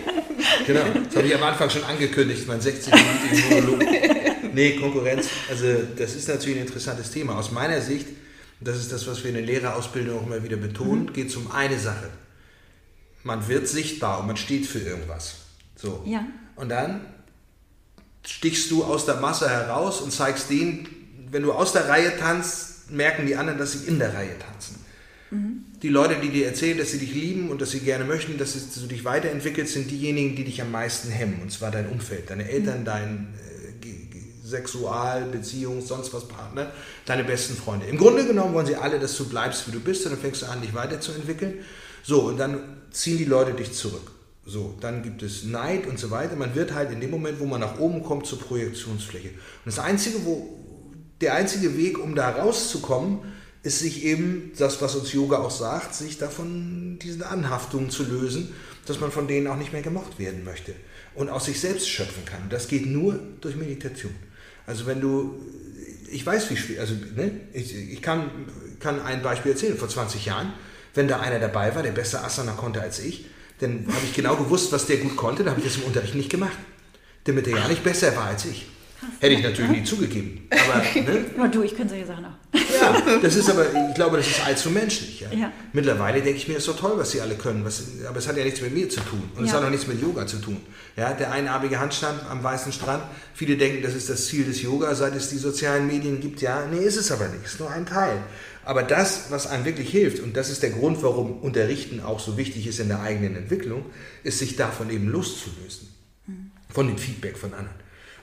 Genau, das habe ich am Anfang schon angekündigt, mein 60-minütigen Monolog. Nee, Konkurrenz, also das ist natürlich ein interessantes Thema. Aus meiner Sicht, das ist das, was wir in der Lehrerausbildung auch immer wieder betonen, geht es um eine Sache. Man wird sichtbar und man steht für irgendwas. So. Ja. Und dann stichst du aus der Masse heraus und zeigst denen, wenn du aus der Reihe tanzt, merken die anderen, dass sie in der Reihe tanzen. Die Leute, die dir erzählen, dass sie dich lieben und dass sie gerne möchten, dass du dich weiterentwickelst, sind diejenigen, die dich am meisten hemmen. Und zwar dein Umfeld, deine Eltern, dein äh, Sexual-, Beziehungs-, sonst was Partner, deine besten Freunde. Im Grunde genommen wollen sie alle, dass du bleibst, wie du bist, und dann fängst du an, dich weiterzuentwickeln. So, und dann ziehen die Leute dich zurück. So, dann gibt es Neid und so weiter. Man wird halt in dem Moment, wo man nach oben kommt, zur Projektionsfläche. Und das Einzige, wo, der einzige Weg, um da rauszukommen, ist sich eben, das, was uns Yoga auch sagt, sich davon, diesen Anhaftungen zu lösen, dass man von denen auch nicht mehr gemocht werden möchte und aus sich selbst schöpfen kann. Das geht nur durch Meditation. Also wenn du, ich weiß wie schwer, also ne, ich, ich kann, kann ein Beispiel erzählen. Vor 20 Jahren, wenn da einer dabei war, der besser Asana konnte als ich, dann habe ich genau gewusst, was der gut konnte, dann habe ich das im Unterricht nicht gemacht. Damit er ja nicht besser war als ich. Hätte ich natürlich nie zugegeben. Aber, ne? Aber du, ich kann solche Sachen auch. Ja, das ist aber, ich glaube, das ist allzu menschlich. Ja? Ja. Mittlerweile denke ich mir, ist doch toll, was sie alle können. Was, aber es hat ja nichts mit mir zu tun. Und es Ja. hat auch nichts mit Yoga zu tun. Ja, der einarmige Handstand am weißen Strand. Viele denken, das ist das Ziel des Yoga, seit es die sozialen Medien gibt. Ja, nee, ist es aber nicht. Ist nur ein Teil. Aber das, was einem wirklich hilft, und das ist der Grund, warum Unterrichten auch so wichtig ist in der eigenen Entwicklung, ist, sich davon eben loszulösen. Von dem Feedback von anderen.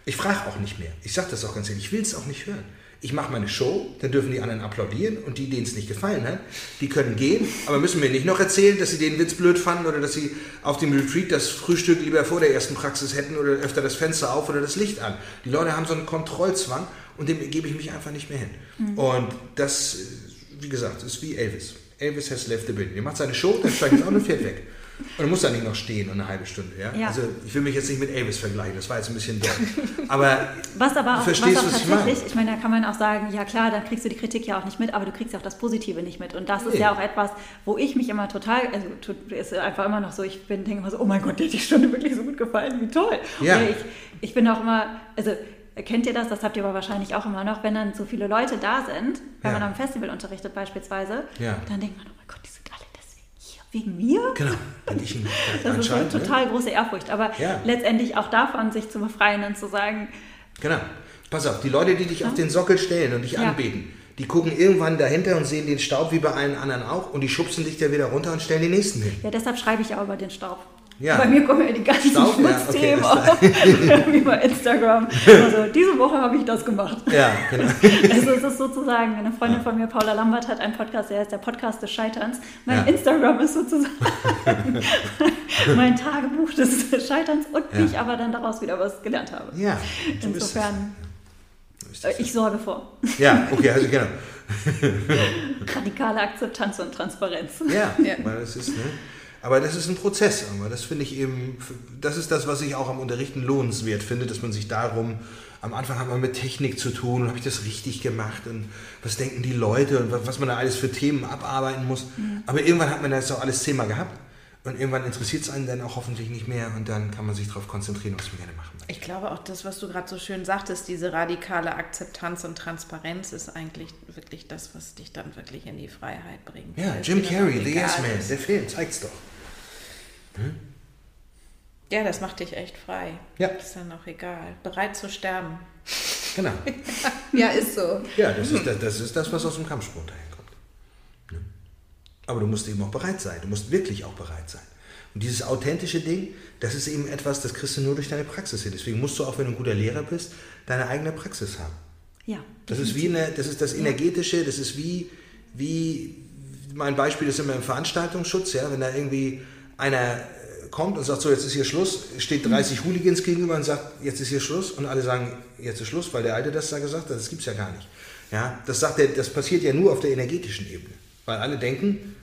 Ich frage auch nicht mehr. Ich sage das auch ganz ehrlich. Ich will es auch nicht hören. Ich mache meine Show, dann dürfen die anderen applaudieren und die, denen es nicht gefallen hat, die können gehen, aber müssen mir nicht noch erzählen, dass sie den Witz blöd fanden oder dass sie auf dem Retreat das Frühstück lieber vor der ersten Praxis hätten oder öfter das Fenster auf oder das Licht an. Die Leute haben so einen Kontrollzwang und dem gebe ich mich einfach nicht mehr hin. Und das, wie gesagt, ist wie Elvis. Elvis has left the building. Er macht seine Show, dann steigt er auf und fährt weg. Und er muss da nicht noch stehen und eine halbe Stunde. Ja? Ja. Also ich will mich jetzt nicht mit Elvis vergleichen, das war jetzt ein bisschen doll. *laughs* Aber Was aber auch, was verstehst auch du, was ich tatsächlich, meine? ich meine, da kann man auch sagen, ja klar, dann kriegst du die Kritik ja auch nicht mit, aber du kriegst ja auch das Positive nicht mit. Und das ist Nee. ja auch etwas, wo ich mich immer total, also ist einfach immer noch so, ich bin denke immer so, oh mein Gott, dir hat die Stunde wirklich so gut gefallen, wie toll. Ja. Oder ich, ich bin auch immer, also kennt ihr das, das habt ihr aber wahrscheinlich auch immer noch, wenn dann so viele Leute da sind, wenn Ja. man am Festival unterrichtet beispielsweise, Ja. dann denkt man, oh mein Gott, die sind alle deswegen hier, wegen mir? genau, bin ich ein, *laughs* Das ist eine ne? total große Ehrfurcht. Aber Ja. letztendlich auch davon, sich zu befreien und zu sagen, Genau. Pass auf, die Leute, die dich auf den Sockel stellen und dich Ja. anbeten, die gucken irgendwann dahinter und sehen den Staub wie bei allen anderen auch und die schubsen dich da wieder runter und stellen den nächsten hin. Ja, deshalb schreibe ich auch über den Staub. Ja. Bei mir kommen ja die ganzen Schmutzthemen okay, auf, *laughs* wie bei Instagram. Also, diese Woche habe ich das gemacht. Ja, genau. *laughs* Also es ist sozusagen, eine Freundin von mir, Paula Lambert, hat einen Podcast, der heißt der Podcast des Scheiterns. Mein Ja. Instagram ist sozusagen *laughs* mein Tagebuch des Scheiterns und Ja. wie ich aber dann daraus wieder was gelernt habe. Ja, es. Insofern, äh, es. ich sorge vor. Ja, okay, also genau. Radikale Akzeptanz und Transparenz. Ja, Ja. weil das ist, ne? Aber das ist ein Prozess, aber das finde ich eben, das ist das, was ich auch am Unterrichten lohnenswert finde, dass man sich darum, am Anfang hat man mit Technik zu tun, und habe ich das richtig gemacht und was denken die Leute und was man da alles für Themen abarbeiten muss. Aber irgendwann hat man das auch alles Thema gehabt und irgendwann interessiert es einen dann auch hoffentlich nicht mehr und dann kann man sich darauf konzentrieren, was man gerne machen möchte. Ich glaube auch das, was du gerade so schön sagtest, diese radikale Akzeptanz und Transparenz ist eigentlich wirklich das, was dich dann wirklich in die Freiheit bringt. Ja, Jim Carrey, The Yes Man, der Film, zeigt's doch. Ja, das macht dich echt frei. Ja. Ist dann auch egal. Bereit zu sterben. Genau. *laughs* Ja, ist so. Ja, das ist das, das ist das, was aus dem Kampfsport daherkommt. Ne? Aber du musst eben auch bereit sein. Du musst wirklich auch bereit sein. Und dieses authentische Ding, das ist eben etwas, das kriegst du nur durch deine Praxis hin. Deswegen musst du auch, wenn du ein guter Lehrer bist, deine eigene Praxis haben. Ja. Das ist wie eine, das ist das Energetische, das ist wie, wie, mein Beispiel ist immer im Veranstaltungsschutz, ja, wenn da irgendwie einer äh, kommt und sagt, so, jetzt ist hier Schluss, steht 30 Hooligans gegenüber und sagt, jetzt ist hier Schluss und alle sagen, jetzt ist Schluss, weil der Alte das da gesagt hat, das gibt's ja gar nicht. Ja, das, sagt er, das passiert ja nur auf der energetischen Ebene, weil alle denken,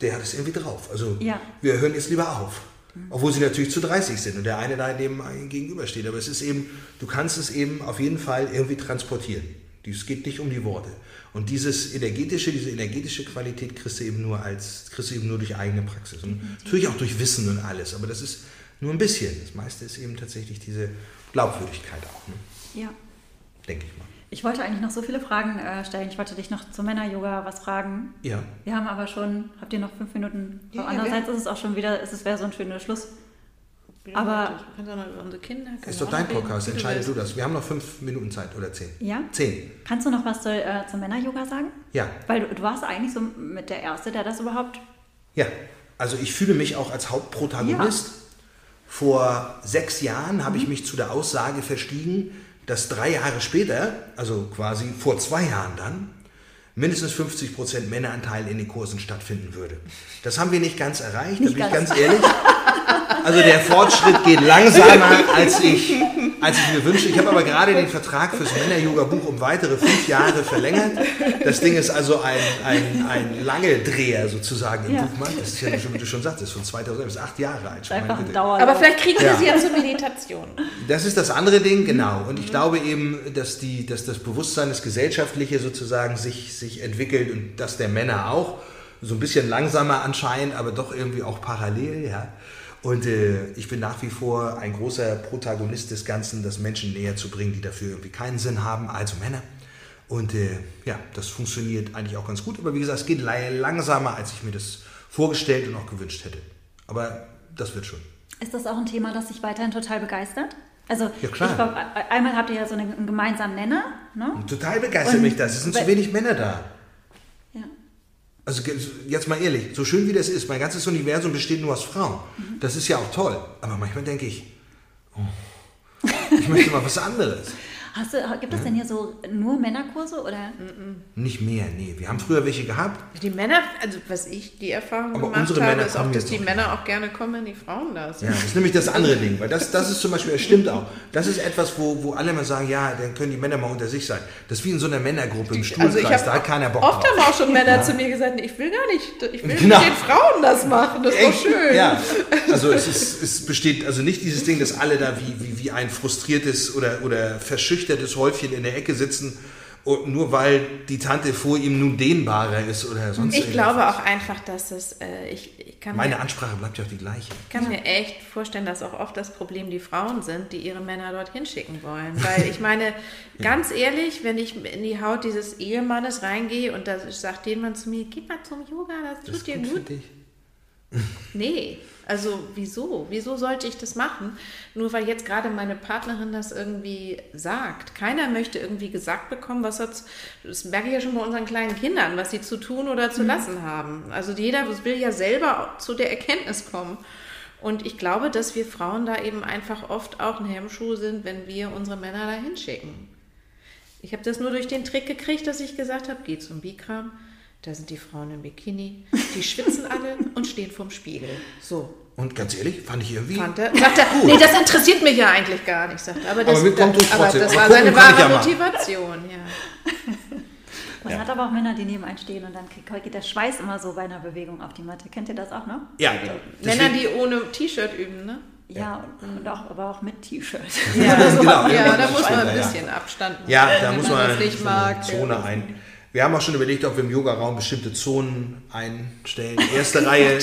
der hat es irgendwie drauf. Also Ja. wir hören jetzt lieber auf. Obwohl sie natürlich zu 30 sind und der eine da dem gegenübersteht. Aber es ist eben, du kannst es eben auf jeden Fall irgendwie transportieren. Es geht nicht um die Worte. Und dieses energetische, diese energetische Qualität kriegst du eben nur als, kriegst du eben nur durch eigene Praxis. Und natürlich auch durch Wissen und alles. Aber das ist nur ein bisschen. Das meiste ist eben tatsächlich diese Glaubwürdigkeit auch, ne? Ja. denke ich mal. Ich wollte eigentlich noch so viele Fragen äh, stellen. Ich wollte dich noch zum Männer-Yoga was fragen. Ja. Wir haben aber schon, habt ihr noch fünf Minuten? Ja, ja, Andererseits ist es auch schon wieder, es wäre so ein schöner Schluss. Aber- kannst auch noch über unsere Kinder. können Ist wir doch dein Podcast, entscheide du das. Wir haben noch fünf Minuten Zeit oder zehn. Ja? Zehn. Kannst du noch was zu, äh, zum Männer-Yoga sagen? Ja. Weil du, du warst eigentlich so mit der Erste, der das überhaupt. Ja, also ich fühle mich auch als Hauptprotagonist. Vor sechs Jahren habe ich mich zu der Aussage verstiegen, dass drei Jahre später, also quasi vor zwei Jahren dann, mindestens 50% Männeranteil in den Kursen stattfinden würde. Das haben wir nicht ganz erreicht, Nicht da bin ich ganz. ganz ehrlich. *laughs* Also der Fortschritt geht langsamer, als ich, als ich mir wünsche. Ich habe aber gerade den Vertrag fürs Männer-Yoga-Buch um weitere fünf Jahre verlängert. Das Ding ist also ein, ein, ein lange Dreher sozusagen im Ja. Buchmarkt. Das ist ja, schon, wie du schon sagtest, von 2000 bis acht Jahre alt. schon, Einfach ein. Aber vielleicht kriegen wir Ja. sie ja zur Meditation. Das ist das andere Ding, genau. Und ich glaube eben, dass, die, dass das Bewusstsein, das Gesellschaftliche sozusagen sich, sich entwickelt und das der Männer auch. So ein bisschen langsamer anscheinend, aber doch irgendwie auch parallel, ja. Und äh, ich bin nach wie vor ein großer Protagonist des Ganzen, das Menschen näher zu bringen, die dafür irgendwie keinen Sinn haben, also Männer. Und äh, ja, das funktioniert eigentlich auch ganz gut. Aber wie gesagt, es geht langsamer, als ich mir das vorgestellt und auch gewünscht hätte. Aber das wird schon. Ist das auch ein Thema, das dich weiterhin total begeistert? Also, Ja, glaub, einmal habt ihr ja so einen, gemeinsamen Nenner. Ne? Total begeistert Und mich das. Es sind zu wenig Männer da. Also jetzt mal ehrlich, so schön wie das ist, mein ganzes Universum besteht nur aus Frauen. Das ist ja auch toll. Aber manchmal denke ich, oh, ich möchte mal was anderes. Hast du, gibt es denn hier so nur Männerkurse oder? Nicht mehr, nee. Wir haben früher welche gehabt. Die Männer, also was ich die Erfahrung Aber gemacht unsere habe, Männer ist auch, dass die auch Männer auch gerne kommen, wenn die Frauen da sind. Ja, das ist nämlich das andere Ding, weil das, das ist zum Beispiel, das stimmt auch. Das ist etwas, wo, wo alle mal sagen, ja, dann können die Männer mal unter sich sein. Das ist wie in so einer Männergruppe im Stuhlkreis, Also ich habe da hat keiner Bock oft drauf. haben auch schon Männer zu mir gesagt, ich will gar nicht, ich will Genau. mit den Frauen das machen, das ist doch Echt? schön. Ja, also es, ist, es besteht also nicht dieses Ding, dass alle da wie, wie, wie ein frustriertes oder, oder verschüchtertes Häufchen in der Ecke sitzen, und nur weil die Tante vor ihm nun dehnbarer ist oder sonst Ich glaube auch einfach, dass es, äh, ich, ich kann Meine mir Ansprache bleibt ja auch die gleiche. Ich kann mir echt vorstellen, dass auch oft das Problem die Frauen sind, die ihre Männer dorthin schicken wollen. Weil ich meine, *laughs* ganz ehrlich, wenn ich in die Haut dieses Ehemannes reingehe und da sagt jemand zu mir, geh mal zum Yoga, das tut Das ist dir gut für gut. dich. Nee, *laughs* also wieso? Wieso sollte ich das machen? Nur weil jetzt gerade meine Partnerin das irgendwie sagt. Keiner möchte irgendwie gesagt bekommen, was hat, das merke ich ja schon bei unseren kleinen Kindern, was sie zu tun oder zu lassen haben. Also jeder will ja selber zu der Erkenntnis kommen. Und ich glaube, dass wir Frauen da eben einfach oft auch ein Hemmschuh sind, wenn wir unsere Männer da hinschicken. Ich habe das nur durch den Trick gekriegt, dass ich gesagt habe, geh zum Bikram, da sind die Frauen im Bikini, die schwitzen alle *laughs* und stehen vorm Spiegel. So. Und ganz ehrlich, fand ich irgendwie. Fand er, sagt er, nee, das interessiert mich ja eigentlich gar nicht, sagt er. Aber das, Aber kommt es aber trotzdem. das Aber war seine wahre ja. Motivation, ja. *laughs* Man hat aber auch Männer, die neben einem stehen und dann geht der Schweiß immer so bei einer Bewegung auf die Matte. Kennt ihr das auch noch? Ja, Männer, deswegen- die ohne T-Shirt üben, ne? Ja, und, und auch, aber auch mit T-Shirt. Ja, *laughs* genau. ja da muss man Ja, ein ja. bisschen Abstand machen. Ja, da muss man man das nicht mag. Zone ein. Wir haben auch schon überlegt, ob wir im Yogaraum bestimmte Zonen einstellen. Erste Reihe,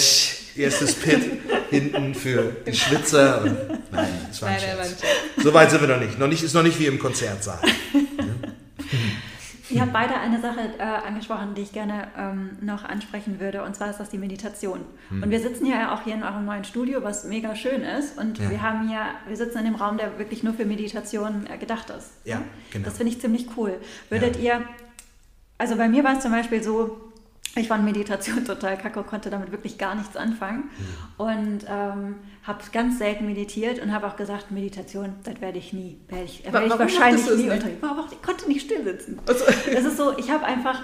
erstes Pit, hinten für die Schwitzer. Und, nein, das war ein Scherz. So weit sind wir noch nicht. noch nicht. Ist noch nicht wie im Konzertsaal. Ihr habt beide eine Sache äh, angesprochen, die ich gerne ähm, noch ansprechen würde, und zwar ist das die Meditation. Hm. Und wir sitzen ja auch hier in eurem neuen Studio, was mega schön ist. Und Ja. wir haben hier, wir sitzen in dem Raum, der wirklich nur für Meditation äh, gedacht ist. Ja, genau. Das finde ich ziemlich cool. Würdet ihr, also bei mir war es zum Beispiel so, ich fand Meditation total kacke, konnte damit wirklich gar nichts anfangen Hm. und ähm, habe ganz selten meditiert und habe auch gesagt, Meditation, das werde ich nie, werde ich, werde ich wahrscheinlich nie unter. Ich konnte nicht still sitzen. Also- Das ist so, ich habe einfach,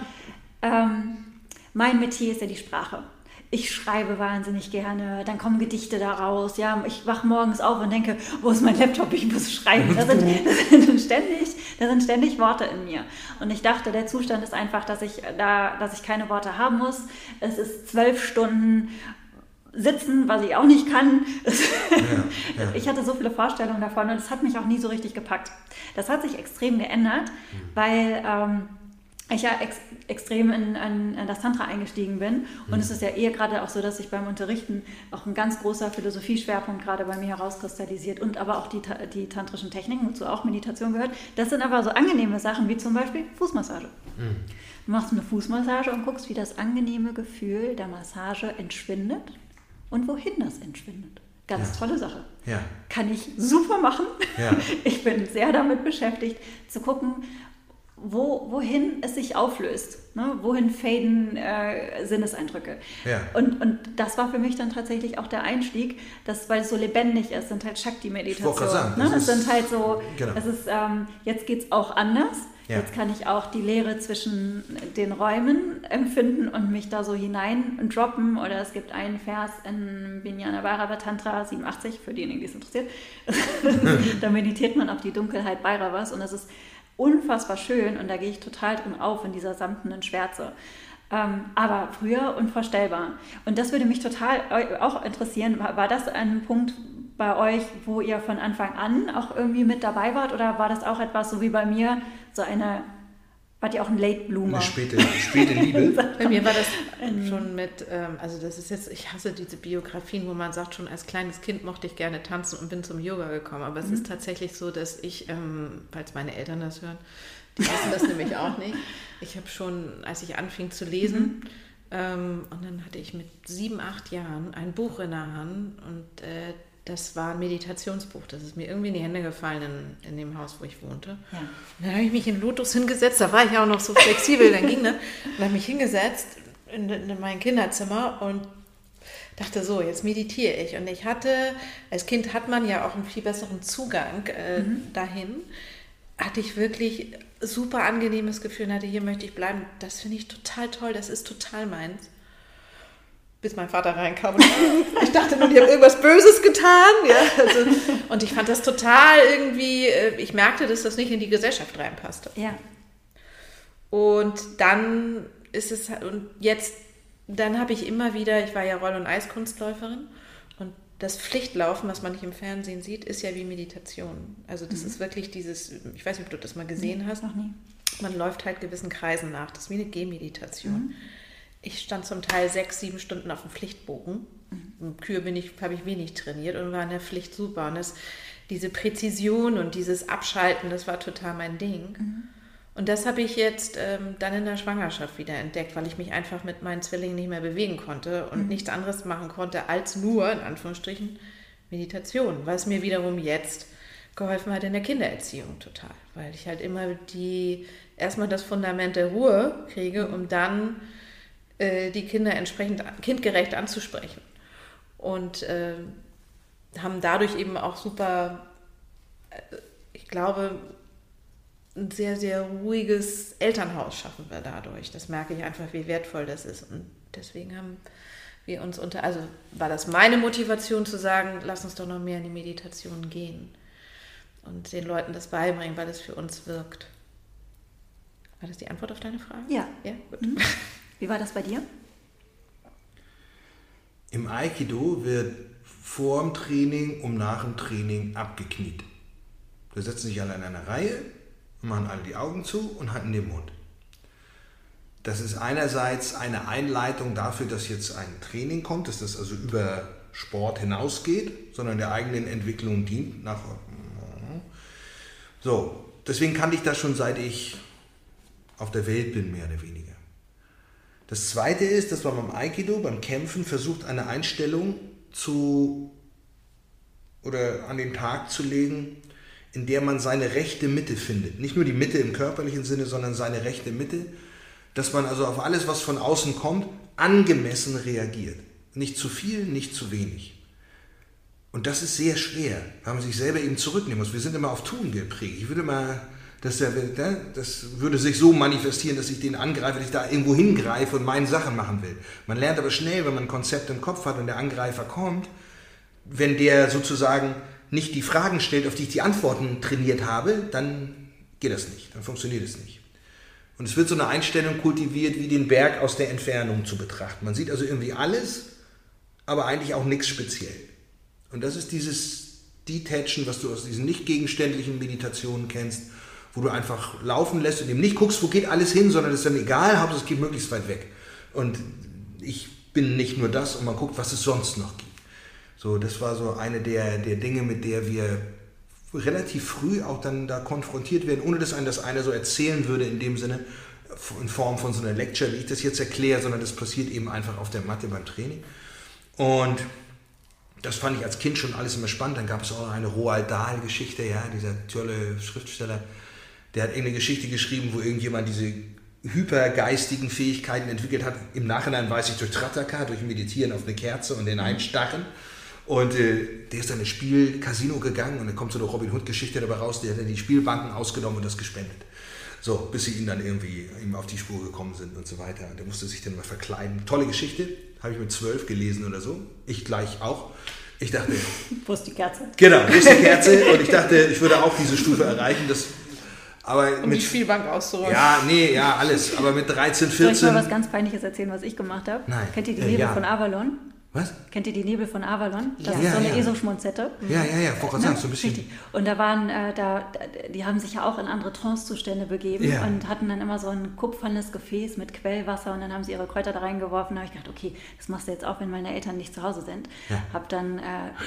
ähm, mein Metier ist ja die Sprache. Ich schreibe wahnsinnig gerne, dann kommen Gedichte daraus. Ja, ich wache morgens auf und denke, wo ist mein Laptop? Ich muss schreiben. Da sind, *laughs* das sind, ständig, da sind ständig Worte in mir. Und ich dachte, der Zustand ist einfach, dass ich da, dass ich keine Worte haben muss. Es ist zwölf Stunden sitzen, was ich auch nicht kann. Ja, ja. Ich hatte so viele Vorstellungen davon und es hat mich auch nie so richtig gepackt. Das hat sich extrem geändert, mhm. weil ähm, ich ja ex extrem in, in, in, das Tantra eingestiegen bin. Und mhm. es ist ja eher gerade auch so, dass sich beim Unterrichten auch ein ganz großer Philosophieschwerpunkt gerade bei mir herauskristallisiert und aber auch die, die tantrischen Techniken, wozu auch Meditation gehört. Das sind aber so angenehme Sachen wie zum Beispiel Fußmassage. Mhm. Du machst eine Fußmassage und guckst, wie das angenehme Gefühl der Massage entschwindet und wohin das entschwindet. Ganz ja. tolle Sache. Ja. Kann ich super machen. Ja. *laughs* Ich bin sehr damit beschäftigt, zu gucken, wo, wohin es sich auflöst, ne? wohin faden äh, Sinneseindrücke. Ja. Und, und das war für mich dann tatsächlich auch der Einstieg, dass, weil es so lebendig ist, sind halt Shakti-Meditationen. Ne? Es sind halt so, genau. es ist, ähm, jetzt geht es auch anders. Ja. Jetzt kann ich auch die Leere zwischen den Räumen empfinden und mich da so hinein droppen. Oder es gibt einen Vers in Vijnana Bhairava Tantra 87, für diejenigen, die es interessiert. *laughs* *laughs* da meditiert man auf die Dunkelheit Bhairavas und das ist unfassbar schön und da gehe ich total drin auf in dieser samtenen Schwärze. Ähm, aber früher unvorstellbar. Und das würde mich total auch interessieren. War, war das ein Punkt bei euch, wo ihr von Anfang an auch irgendwie mit dabei wart? Oder war das auch etwas so wie bei mir, so eine Wart ihr auch ein Late Bloomer? Eine späte, späte Liebe. *laughs* Bei mir war das schon mit, ähm, also das ist jetzt, ich hasse diese Biografien, wo man sagt, schon als kleines Kind mochte ich gerne tanzen und bin zum Yoga gekommen. Aber es mhm. ist tatsächlich so, dass ich, ähm, falls meine Eltern das hören, die wissen das nämlich auch nicht. Ich habe schon, als ich anfing zu lesen, mhm. ähm, und dann hatte ich mit sieben, acht Jahren ein Buch in der Hand und äh, das war ein Meditationsbuch. Das ist mir irgendwie in die Hände gefallen in, in dem Haus, wo ich wohnte. Ja. Und dann habe ich mich in Lotus hingesetzt. Da war ich auch noch so flexibel, dann ging das. Und habe mich hingesetzt in, in mein Kinderzimmer und dachte so, jetzt meditiere ich. Und ich hatte, als Kind hat man ja auch einen viel besseren Zugang äh, mhm. dahin. Hatte ich wirklich super angenehmes Gefühl und hatte, hier möchte ich bleiben. Das finde ich total toll, das ist total meins bis mein Vater reinkam. Ich dachte nur, die haben irgendwas Böses getan. Ja, also, und ich fand das total irgendwie, äh, ich merkte, dass das nicht in die Gesellschaft reinpasste. Ja. Und dann ist es, und jetzt, dann habe ich immer wieder, ich war ja Roll- und Eiskunstläuferin und das Pflichtlaufen, was man nicht im Fernsehen sieht, ist ja wie Meditation. Also das mhm. ist wirklich dieses, ich weiß nicht, ob du das mal gesehen nee, hast. Noch nie. Man läuft halt gewissen Kreisen nach. Das ist wie eine Gehmeditation. Mhm ich stand zum Teil sechs, sieben Stunden auf dem Pflichtbogen. Mhm. Kühe bin ich, habe ich wenig trainiert und war in der Pflicht super. Und das, diese Präzision und dieses Abschalten, das war total mein Ding. Mhm. Und das habe ich jetzt ähm, dann in der Schwangerschaft wieder entdeckt, weil ich mich einfach mit meinen Zwillingen nicht mehr bewegen konnte und mhm. nichts anderes machen konnte als nur, in Anführungsstrichen, Meditation, was mir wiederum jetzt geholfen hat in der Kindererziehung total, weil ich halt immer die erstmal das Fundament der Ruhe kriege, um dann äh, die Kinder entsprechend kindgerecht anzusprechen. Und äh, haben dadurch eben auch super, äh, ich glaube, ein sehr, sehr ruhiges Elternhaus schaffen wir dadurch. Das merke ich einfach, wie wertvoll das ist. Und deswegen haben wir uns unter, also war das meine Motivation zu sagen, lass uns doch noch mehr in die Meditation gehen und den Leuten das beibringen, weil es für uns wirkt. War das die Antwort auf deine Frage? Ja. Ja, gut. Mhm. *laughs* Wie war das bei dir? Im Aikido wird vor dem Training und nach dem Training abgekniet. Wir setzen sich alle in einer Reihe, machen alle die Augen zu und halten den Mund. Das ist einerseits eine Einleitung dafür, dass jetzt ein Training kommt, dass das also über Sport hinausgeht, sondern der eigenen Entwicklung dient. Nach so, deswegen kannte ich das schon seit ich auf der Welt bin, mehr oder weniger. Das zweite ist, dass man beim Aikido, beim Kämpfen versucht, eine Einstellung zu oder an den Tag zu legen, in der man seine rechte Mitte findet. Nicht nur die Mitte im körperlichen Sinne, sondern seine rechte Mitte. Dass man also auf alles, was von außen kommt, angemessen reagiert. Nicht zu viel, nicht zu wenig. Und das ist sehr schwer, weil man sich selber eben zurücknehmen muss. Wir sind immer auf Tun geprägt. Ich würde mal Das, das würde sich so manifestieren, dass ich den angreife, dass ich da irgendwo hingreife und meine Sachen machen will. Man lernt aber schnell, wenn man ein Konzept im Kopf hat und der Angreifer kommt, wenn der sozusagen nicht die Fragen stellt, auf die ich die Antworten trainiert habe, dann geht das nicht, dann funktioniert es nicht. Und es wird so eine Einstellung kultiviert, wie den Berg aus der Entfernung zu betrachten. Man sieht also irgendwie alles, aber eigentlich auch nichts speziell. Und das ist dieses Detachen, was du aus diesen nicht gegenständlichen Meditationen kennst, wo du einfach laufen lässt und eben nicht guckst, wo geht alles hin, sondern es ist dann egal, Hauptsache es geht möglichst weit weg. Und ich bin nicht nur das und man guckt, was es sonst noch gibt. So, das war so eine der, der Dinge, mit der wir relativ früh auch dann da konfrontiert werden, ohne dass einem das einer so erzählen würde in dem Sinne, in Form von so einer Lecture, wie ich das jetzt erkläre, sondern das passiert eben einfach auf der Matte beim Training. Und das fand ich als Kind schon alles immer spannend. Dann gab es auch eine Roald Dahl-Geschichte, ja, dieser tolle Schriftsteller, der hat irgendeine Geschichte geschrieben, wo irgendjemand diese hypergeistigen Fähigkeiten entwickelt hat. Im Nachhinein weiß ich durch Trataka, durch Meditieren auf eine Kerze und den Einstarren. Und äh, der ist dann ins Spiel Casino gegangen und dann kommt so eine Robin Hood-Geschichte dabei raus, der hat dann die Spielbanken ausgenommen und das gespendet. So, bis sie ihn dann irgendwie ihm auf die Spur gekommen sind und so weiter. Und der musste sich dann mal verkleiden. Tolle Geschichte, habe ich mit zwölf gelesen oder so. Ich gleich auch. Ich dachte. *laughs* Wo ist die Kerze? Genau, wo ist die Kerze? Und ich dachte, ich würde auch diese Stufe erreichen. Das aber um mit, die Spielbank auszuräumen. Ja, nee, ja, alles. Aber mit 13, 14. Soll ich mal was ganz Peinliches erzählen, was ich gemacht habe? Nein. Kennt ihr die Äh, Nebel ja. von Avalon? Was? Kennt ihr die Nebel von Avalon? Das Ja. ist so eine Ja, ja. ESO-Schmonzette. Ja, ja, ja, gerade sagen, so ein bisschen. Richtig. Und da waren, äh, da, die haben sich ja auch in andere Trance-Zustände begeben Ja. und hatten dann immer so ein kupfernes Gefäß mit Quellwasser und dann haben sie ihre Kräuter da reingeworfen. Da habe ich gedacht, okay, das machst du jetzt auch, wenn meine Eltern nicht zu Hause sind. Ja. Habe dann äh,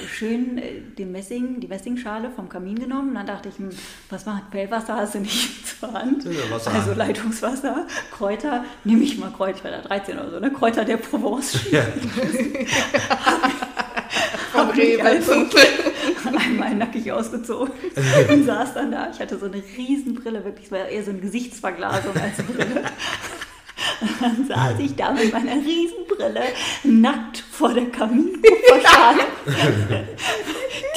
schön äh, den Messing, die Messingschale vom Kamin genommen. Dann dachte ich, hm, was macht Quellwasser? Hast du nicht *laughs* zur Hand? Wasser. Also Leitungswasser, Kräuter, nehme ich mal Kräuter, ich war da 13 oder so, ne? Kräuter der Provence. Ja. *laughs* *laughs* Vom Rewe. also *laughs* einmal nackig ausgezogen *laughs* und saß dann da. Ich hatte so eine Riesenbrille, wirklich, es war eher so eine Gesichtsverglasung als Brille. Und dann saß ich da mit meiner Riesenbrille nackt vor der Kaminkupferschale.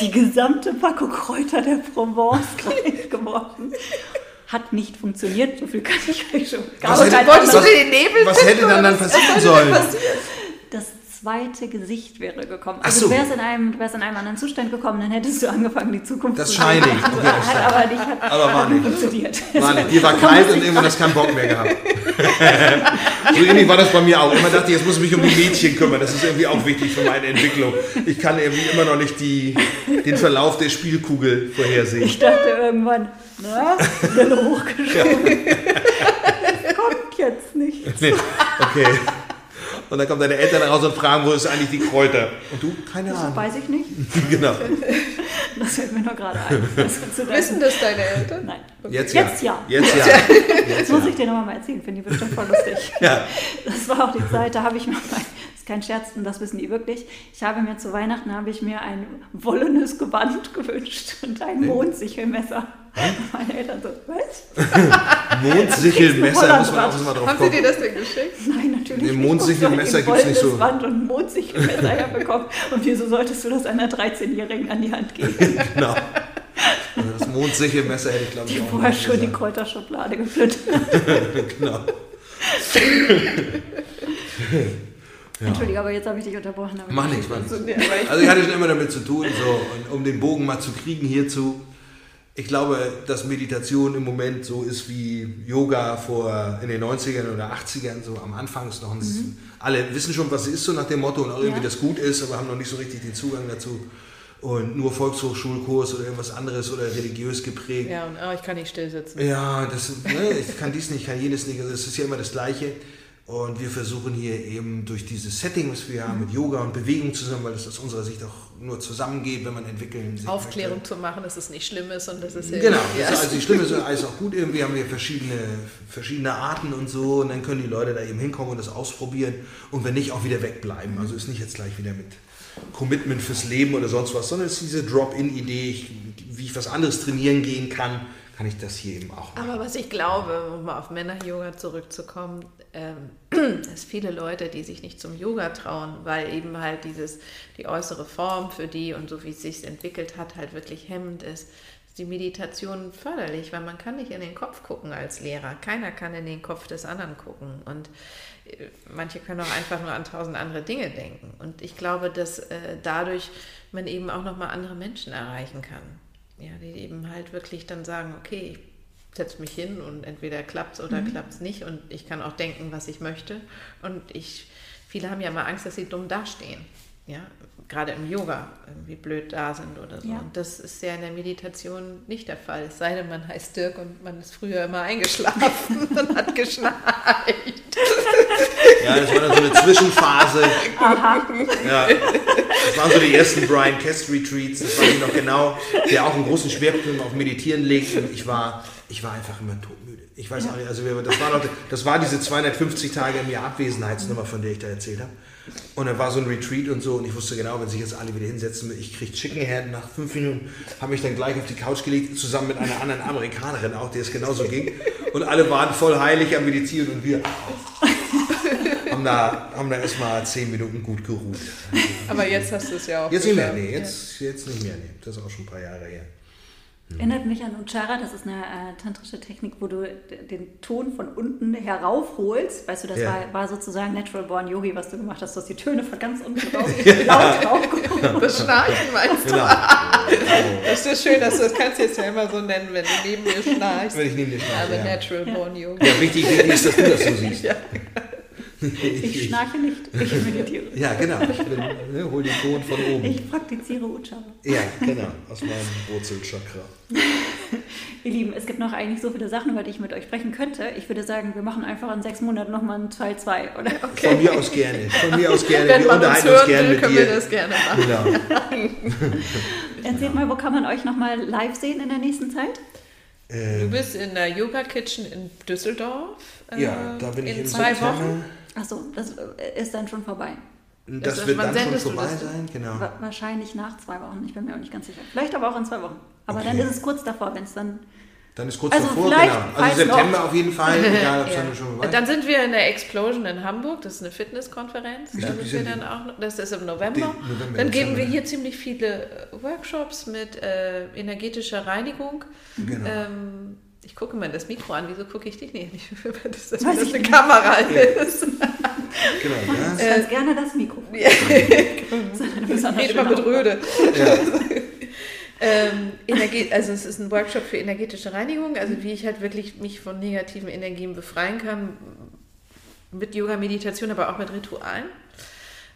Die gesamte Packung Kräuter der Provence reingeworfen. Hat nicht funktioniert, so viel kann ich euch schon. Gab Was hätte- Was- anderes- den Nebel Was hätte dann dann passieren sollen? das zweite Gesicht wäre gekommen. Also so. du wärst in einem, du wärst in einem anderen Zustand gekommen, dann hättest du angefangen, die Zukunft Das zu Shining. Okay, das hat aber nicht, hat, Aber war nicht funktioniert. War nicht. Dir war kalt und irgendwann hast du keinen Bock mehr gehabt. *laughs* so ähnlich war das bei mir auch. Immer dachte ich, jetzt muss ich mich um die Mädchen kümmern. Das ist irgendwie auch wichtig für meine Entwicklung. Ich kann irgendwie immer noch nicht die, den Verlauf der Spielkugel vorhersehen. Ich dachte irgendwann, na, Brille hochgeschoben. Das *laughs* kommt jetzt nicht. Nee. Okay. Und dann kommen deine Eltern raus und fragen, wo ist eigentlich die Kräuter? Und du, keine Das Ahnung. weiß ich nicht. *laughs* Genau. Das fällt mir nur gerade ein. *laughs* Das Wissen das deine Eltern? Nein. Jetzt ja. Jetzt ja. Jetzt ja. *laughs* Das muss ich dir nochmal mal erzählen, finde ich bestimmt voll lustig. Ja. Das war auch die Zeit, da habe ich mal, das ist kein Scherz, und das wissen die wirklich, ich habe mir zu Weihnachten habe ich mir ein wollenes Gewand *laughs* gewünscht und ein Mondsichelmesser. *laughs* Meine Eltern so, was? *laughs* Mondsichelmesser, muss man auch mal drauf Haben sie dir das denn geschenkt? Nein, natürlich Nee, nicht. Mondsichelmesser Ich gibt's nicht so. Wand und ein Mondsichelmesser herbekommen. Und wieso solltest du das einer 13-Jährigen an die Hand geben, Genau. Also das Mondsichelmesser hätte ich, glaube ich, die auch vorher schon die gesagt. Kräuterschublade gefüttert Genau. Entschuldige, aber jetzt habe ich dich unterbrochen. aber- Mach nichts, mach nichts. Also ich hatte schon immer damit zu tun, so, und um den Bogen mal zu kriegen hierzu. Ich glaube, dass Meditation im Moment so ist wie Yoga vor in den 90ern oder 80ern, so am Anfang ist noch ein, alle wissen schon, was es ist, so nach dem Motto und auch irgendwie Ja. das gut ist, aber haben noch nicht so richtig den Zugang dazu. Und nur Volkshochschulkurs oder irgendwas anderes oder religiös geprägt. Ja, und oh, ich kann nicht still sitzen. Ja, das, ne, ich kann dies nicht, kann jenes nicht. Also es ist ja immer das Gleiche. Und wir versuchen hier eben durch dieses Setting, was wir haben, mit Yoga und Bewegung zusammen, weil das aus unserer Sicht auch nur zusammengeht, wenn man entwickeln sich Aufklärung zu machen, dass es nicht schlimm ist und dass es möchte. Genau, ja. also die Stimme ist alles auch gut. Irgendwie haben wir verschiedene, verschiedene Arten und so. Und dann können die Leute da eben hinkommen und das ausprobieren. Und wenn nicht, auch wieder wegbleiben. Also ist nicht jetzt gleich wieder mit Commitment fürs Leben oder sonst was, sondern es ist diese Drop-in-Idee, wie ich was anderes trainieren gehen kann, kann ich das hier eben auch machen. Aber was ich glaube, um mal auf Männer-Yoga zurückzukommen, ähm, *clears throat* dass viele Leute, die sich nicht zum Yoga trauen, weil eben halt dieses, die äußere Form für die und so wie es sich entwickelt hat, halt wirklich hemmend ist, die Meditation förderlich, weil man kann nicht in den Kopf gucken als Lehrer. Keiner kann in den Kopf des anderen gucken. Und äh, manche können auch einfach nur an tausend andere Dinge denken. Und ich glaube, dass äh, dadurch man eben auch nochmal andere Menschen erreichen kann. Ja, die eben halt wirklich dann sagen, okay, ich setze mich hin und entweder klappt es oder mhm. klappt es nicht. Und ich kann auch denken, was ich möchte. Und ich, viele haben ja immer Angst, dass sie dumm dastehen ja, gerade im Yoga irgendwie blöd da sind oder so. Ja. Und das ist ja in der Meditation nicht der Fall. Es sei denn, man heißt Dirk und man ist früher immer eingeschlafen *laughs* und hat geschneit. Ja, das war dann so eine Zwischenphase. Aha. Ja, das waren so die ersten Brian Kest Retreats, das weiß ich noch genau, der auch einen großen Schwerpunkt auf Meditieren legt. Und ich war, ich war einfach immer todmüde. Ich weiß ja. auch nicht, also das war, noch, das war diese 250 Tage im Jahr Abwesenheitsnummer, von der ich da erzählt habe. Und dann war so ein Retreat und so und ich wusste genau, wenn sich jetzt alle wieder hinsetzen, ich kriege Chicken Head nach fünf Minuten, habe mich dann gleich auf die Couch gelegt, zusammen mit einer anderen Amerikanerin auch, der es genauso ging. Und alle waren voll heilig am Meditieren und wir *laughs* haben da, haben da erstmal zehn Minuten gut geruht. Aber jetzt hast du es ja auch. Jetzt nicht mehr, nee, jetzt, jetzt nicht mehr, nee. Das ist auch schon ein paar Jahre her. Erinnert mich an Uchara, das ist eine äh, tantrische Technik, wo du den Ton von unten heraufholst. Weißt du, das ja. war, war, sozusagen Natural Born Yogi, was du gemacht hast. Du hast die Töne von ganz unten *laughs* raus ja. laut raufgehoben. Das Schnarchen meinst du? Genau. *laughs* das ist schön, dass du das kannst jetzt ja immer so nennen, wenn du neben mir schnarchst. Wenn ich neben dir schnarche, Aber ja. Natural Born Yogi. Ja, wichtig, wichtig ist, dass du das so siehst. *laughs* *laughs* Ich schnarche nicht, ich meditiere. Ja, genau. Ich bin, ne, hol den Ton von oben. Ich praktiziere Uchara. Ja, genau. Aus meinem Wurzelchakra. *laughs* Ihr Lieben, es gibt noch eigentlich so viele Sachen, über die ich mit euch sprechen könnte. Ich würde sagen, wir machen einfach in sechs Monaten nochmal einen Teil 2, oder? Okay. Von mir aus gerne. Von mir aus gerne. *laughs* Wenn wir unterhalten uns, uns gerne mit können dir. wir das gerne machen. Genau. Erzählt mal, wo kann man euch nochmal live sehen in der nächsten Zeit? Ähm, du bist in der Yoga Kitchen in Düsseldorf. Ja, da bin ich in, in zwei September. Wochen. Achso, das äh, ist dann schon vorbei. Das, das wird dann schon vorbei sein, genau. Wahrscheinlich nach zwei Wochen, ich bin mir auch nicht ganz sicher. Vielleicht aber auch in zwei Wochen. Aber okay. dann ist es kurz davor, wenn es dann. Dann ist kurz also davor, genau. Also September noch. auf jeden Fall. *laughs* Egal, ja. dann, schon dann sind wir in der Explosion in Hamburg, das ist eine Fitnesskonferenz. Da sind wir dann auch, das ist im November. November dann geben wir hier ziemlich viele äh, Workshops mit äh, energetischer Reinigung. Genau. Ähm, ich gucke mir das Mikro an, wieso gucke ich dich nicht? Das, das, das eine Kamera ist. *laughs* genau, ja. Äh, ganz gerne das Mikro. Ja. *laughs* Red immer mit Röde. Ja. *laughs* ähm, Energie, also es ist ein Workshop für energetische Reinigung, also wie ich halt wirklich mich von negativen Energien befreien kann, mit Yoga, Meditation, aber auch mit Ritualen,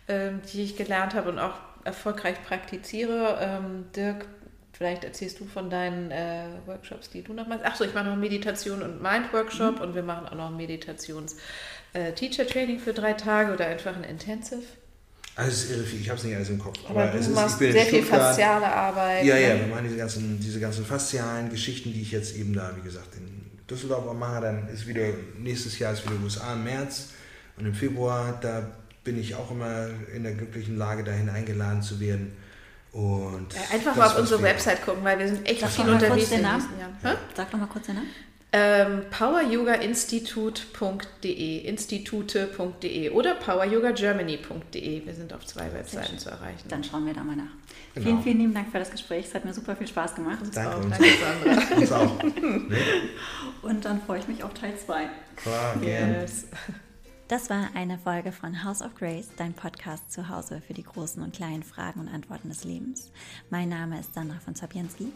ähm, die ich gelernt habe und auch erfolgreich praktiziere. Ähm, Dirk Vielleicht erzählst du von deinen äh, Workshops, die du noch machst. Achso, ich mache noch Meditation und Mind-Workshop mhm. und wir machen auch noch ein Meditations-Teacher-Training äh, für drei Tage oder einfach ein Intensive. Also es ist irre viel, ich habe es nicht alles im Kopf. Aber, aber du machst ist, sehr viel fasziale Arbeit. Ja, ja, ne? wir machen diese ganzen, diese ganzen faszialen Geschichten, die ich jetzt eben da, wie gesagt, in Düsseldorf mache. Dann ist wieder, nächstes Jahr ist wieder USA im März und im Februar, da bin ich auch immer in der glücklichen Lage, dahin eingeladen zu werden und ja, einfach mal auf unsere Website gucken, weil wir sind echt Sag viel unterwegs den Jahren. Ja. Sag doch mal kurz den Namen. Ähm, poweryogainstitut.de, institute.de oder poweryogagermany.de. Wir sind auf zwei Webseiten zu erreichen. Dann schauen wir da mal nach. Genau. Vielen, vielen lieben Dank für das Gespräch. Es hat mir super viel Spaß gemacht. Uns Danke, auch. Danke, Sandra. uns auch. *laughs* Nee? Und dann freue ich mich auf Teil 2. Klar, yes. Das war eine Folge von House of Grace, dein Podcast zu Hause für die großen und kleinen Fragen und Antworten des Lebens. Mein Name ist Sandra von Zapienski.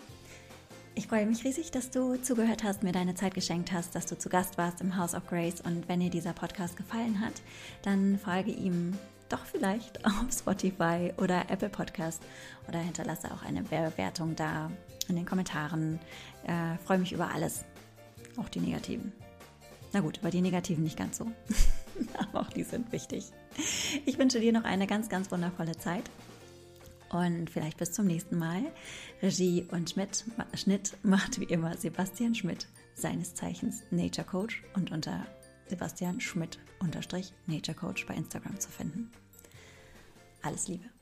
Ich freue mich riesig, dass du zugehört hast, mir deine Zeit geschenkt hast, dass du zu Gast warst im House of Grace. Und wenn dir dieser Podcast gefallen hat, dann folge ihm doch vielleicht *laughs* auf Spotify oder Apple Podcast oder hinterlasse auch eine Bewertung da in den Kommentaren. Äh, freue mich über alles, auch die negativen. Na gut, über die negativen nicht ganz so. *laughs* Aber *laughs* auch die sind wichtig. Ich wünsche dir noch eine ganz, ganz wundervolle Zeit. Und vielleicht bis zum nächsten Mal. Regie und Schmidt, Schnitt macht wie immer Sebastian Schmidt, seines Zeichens Nature Coach und unter Sebastian Schmidt unterstrich Nature Coach bei Instagram zu finden. Alles Liebe.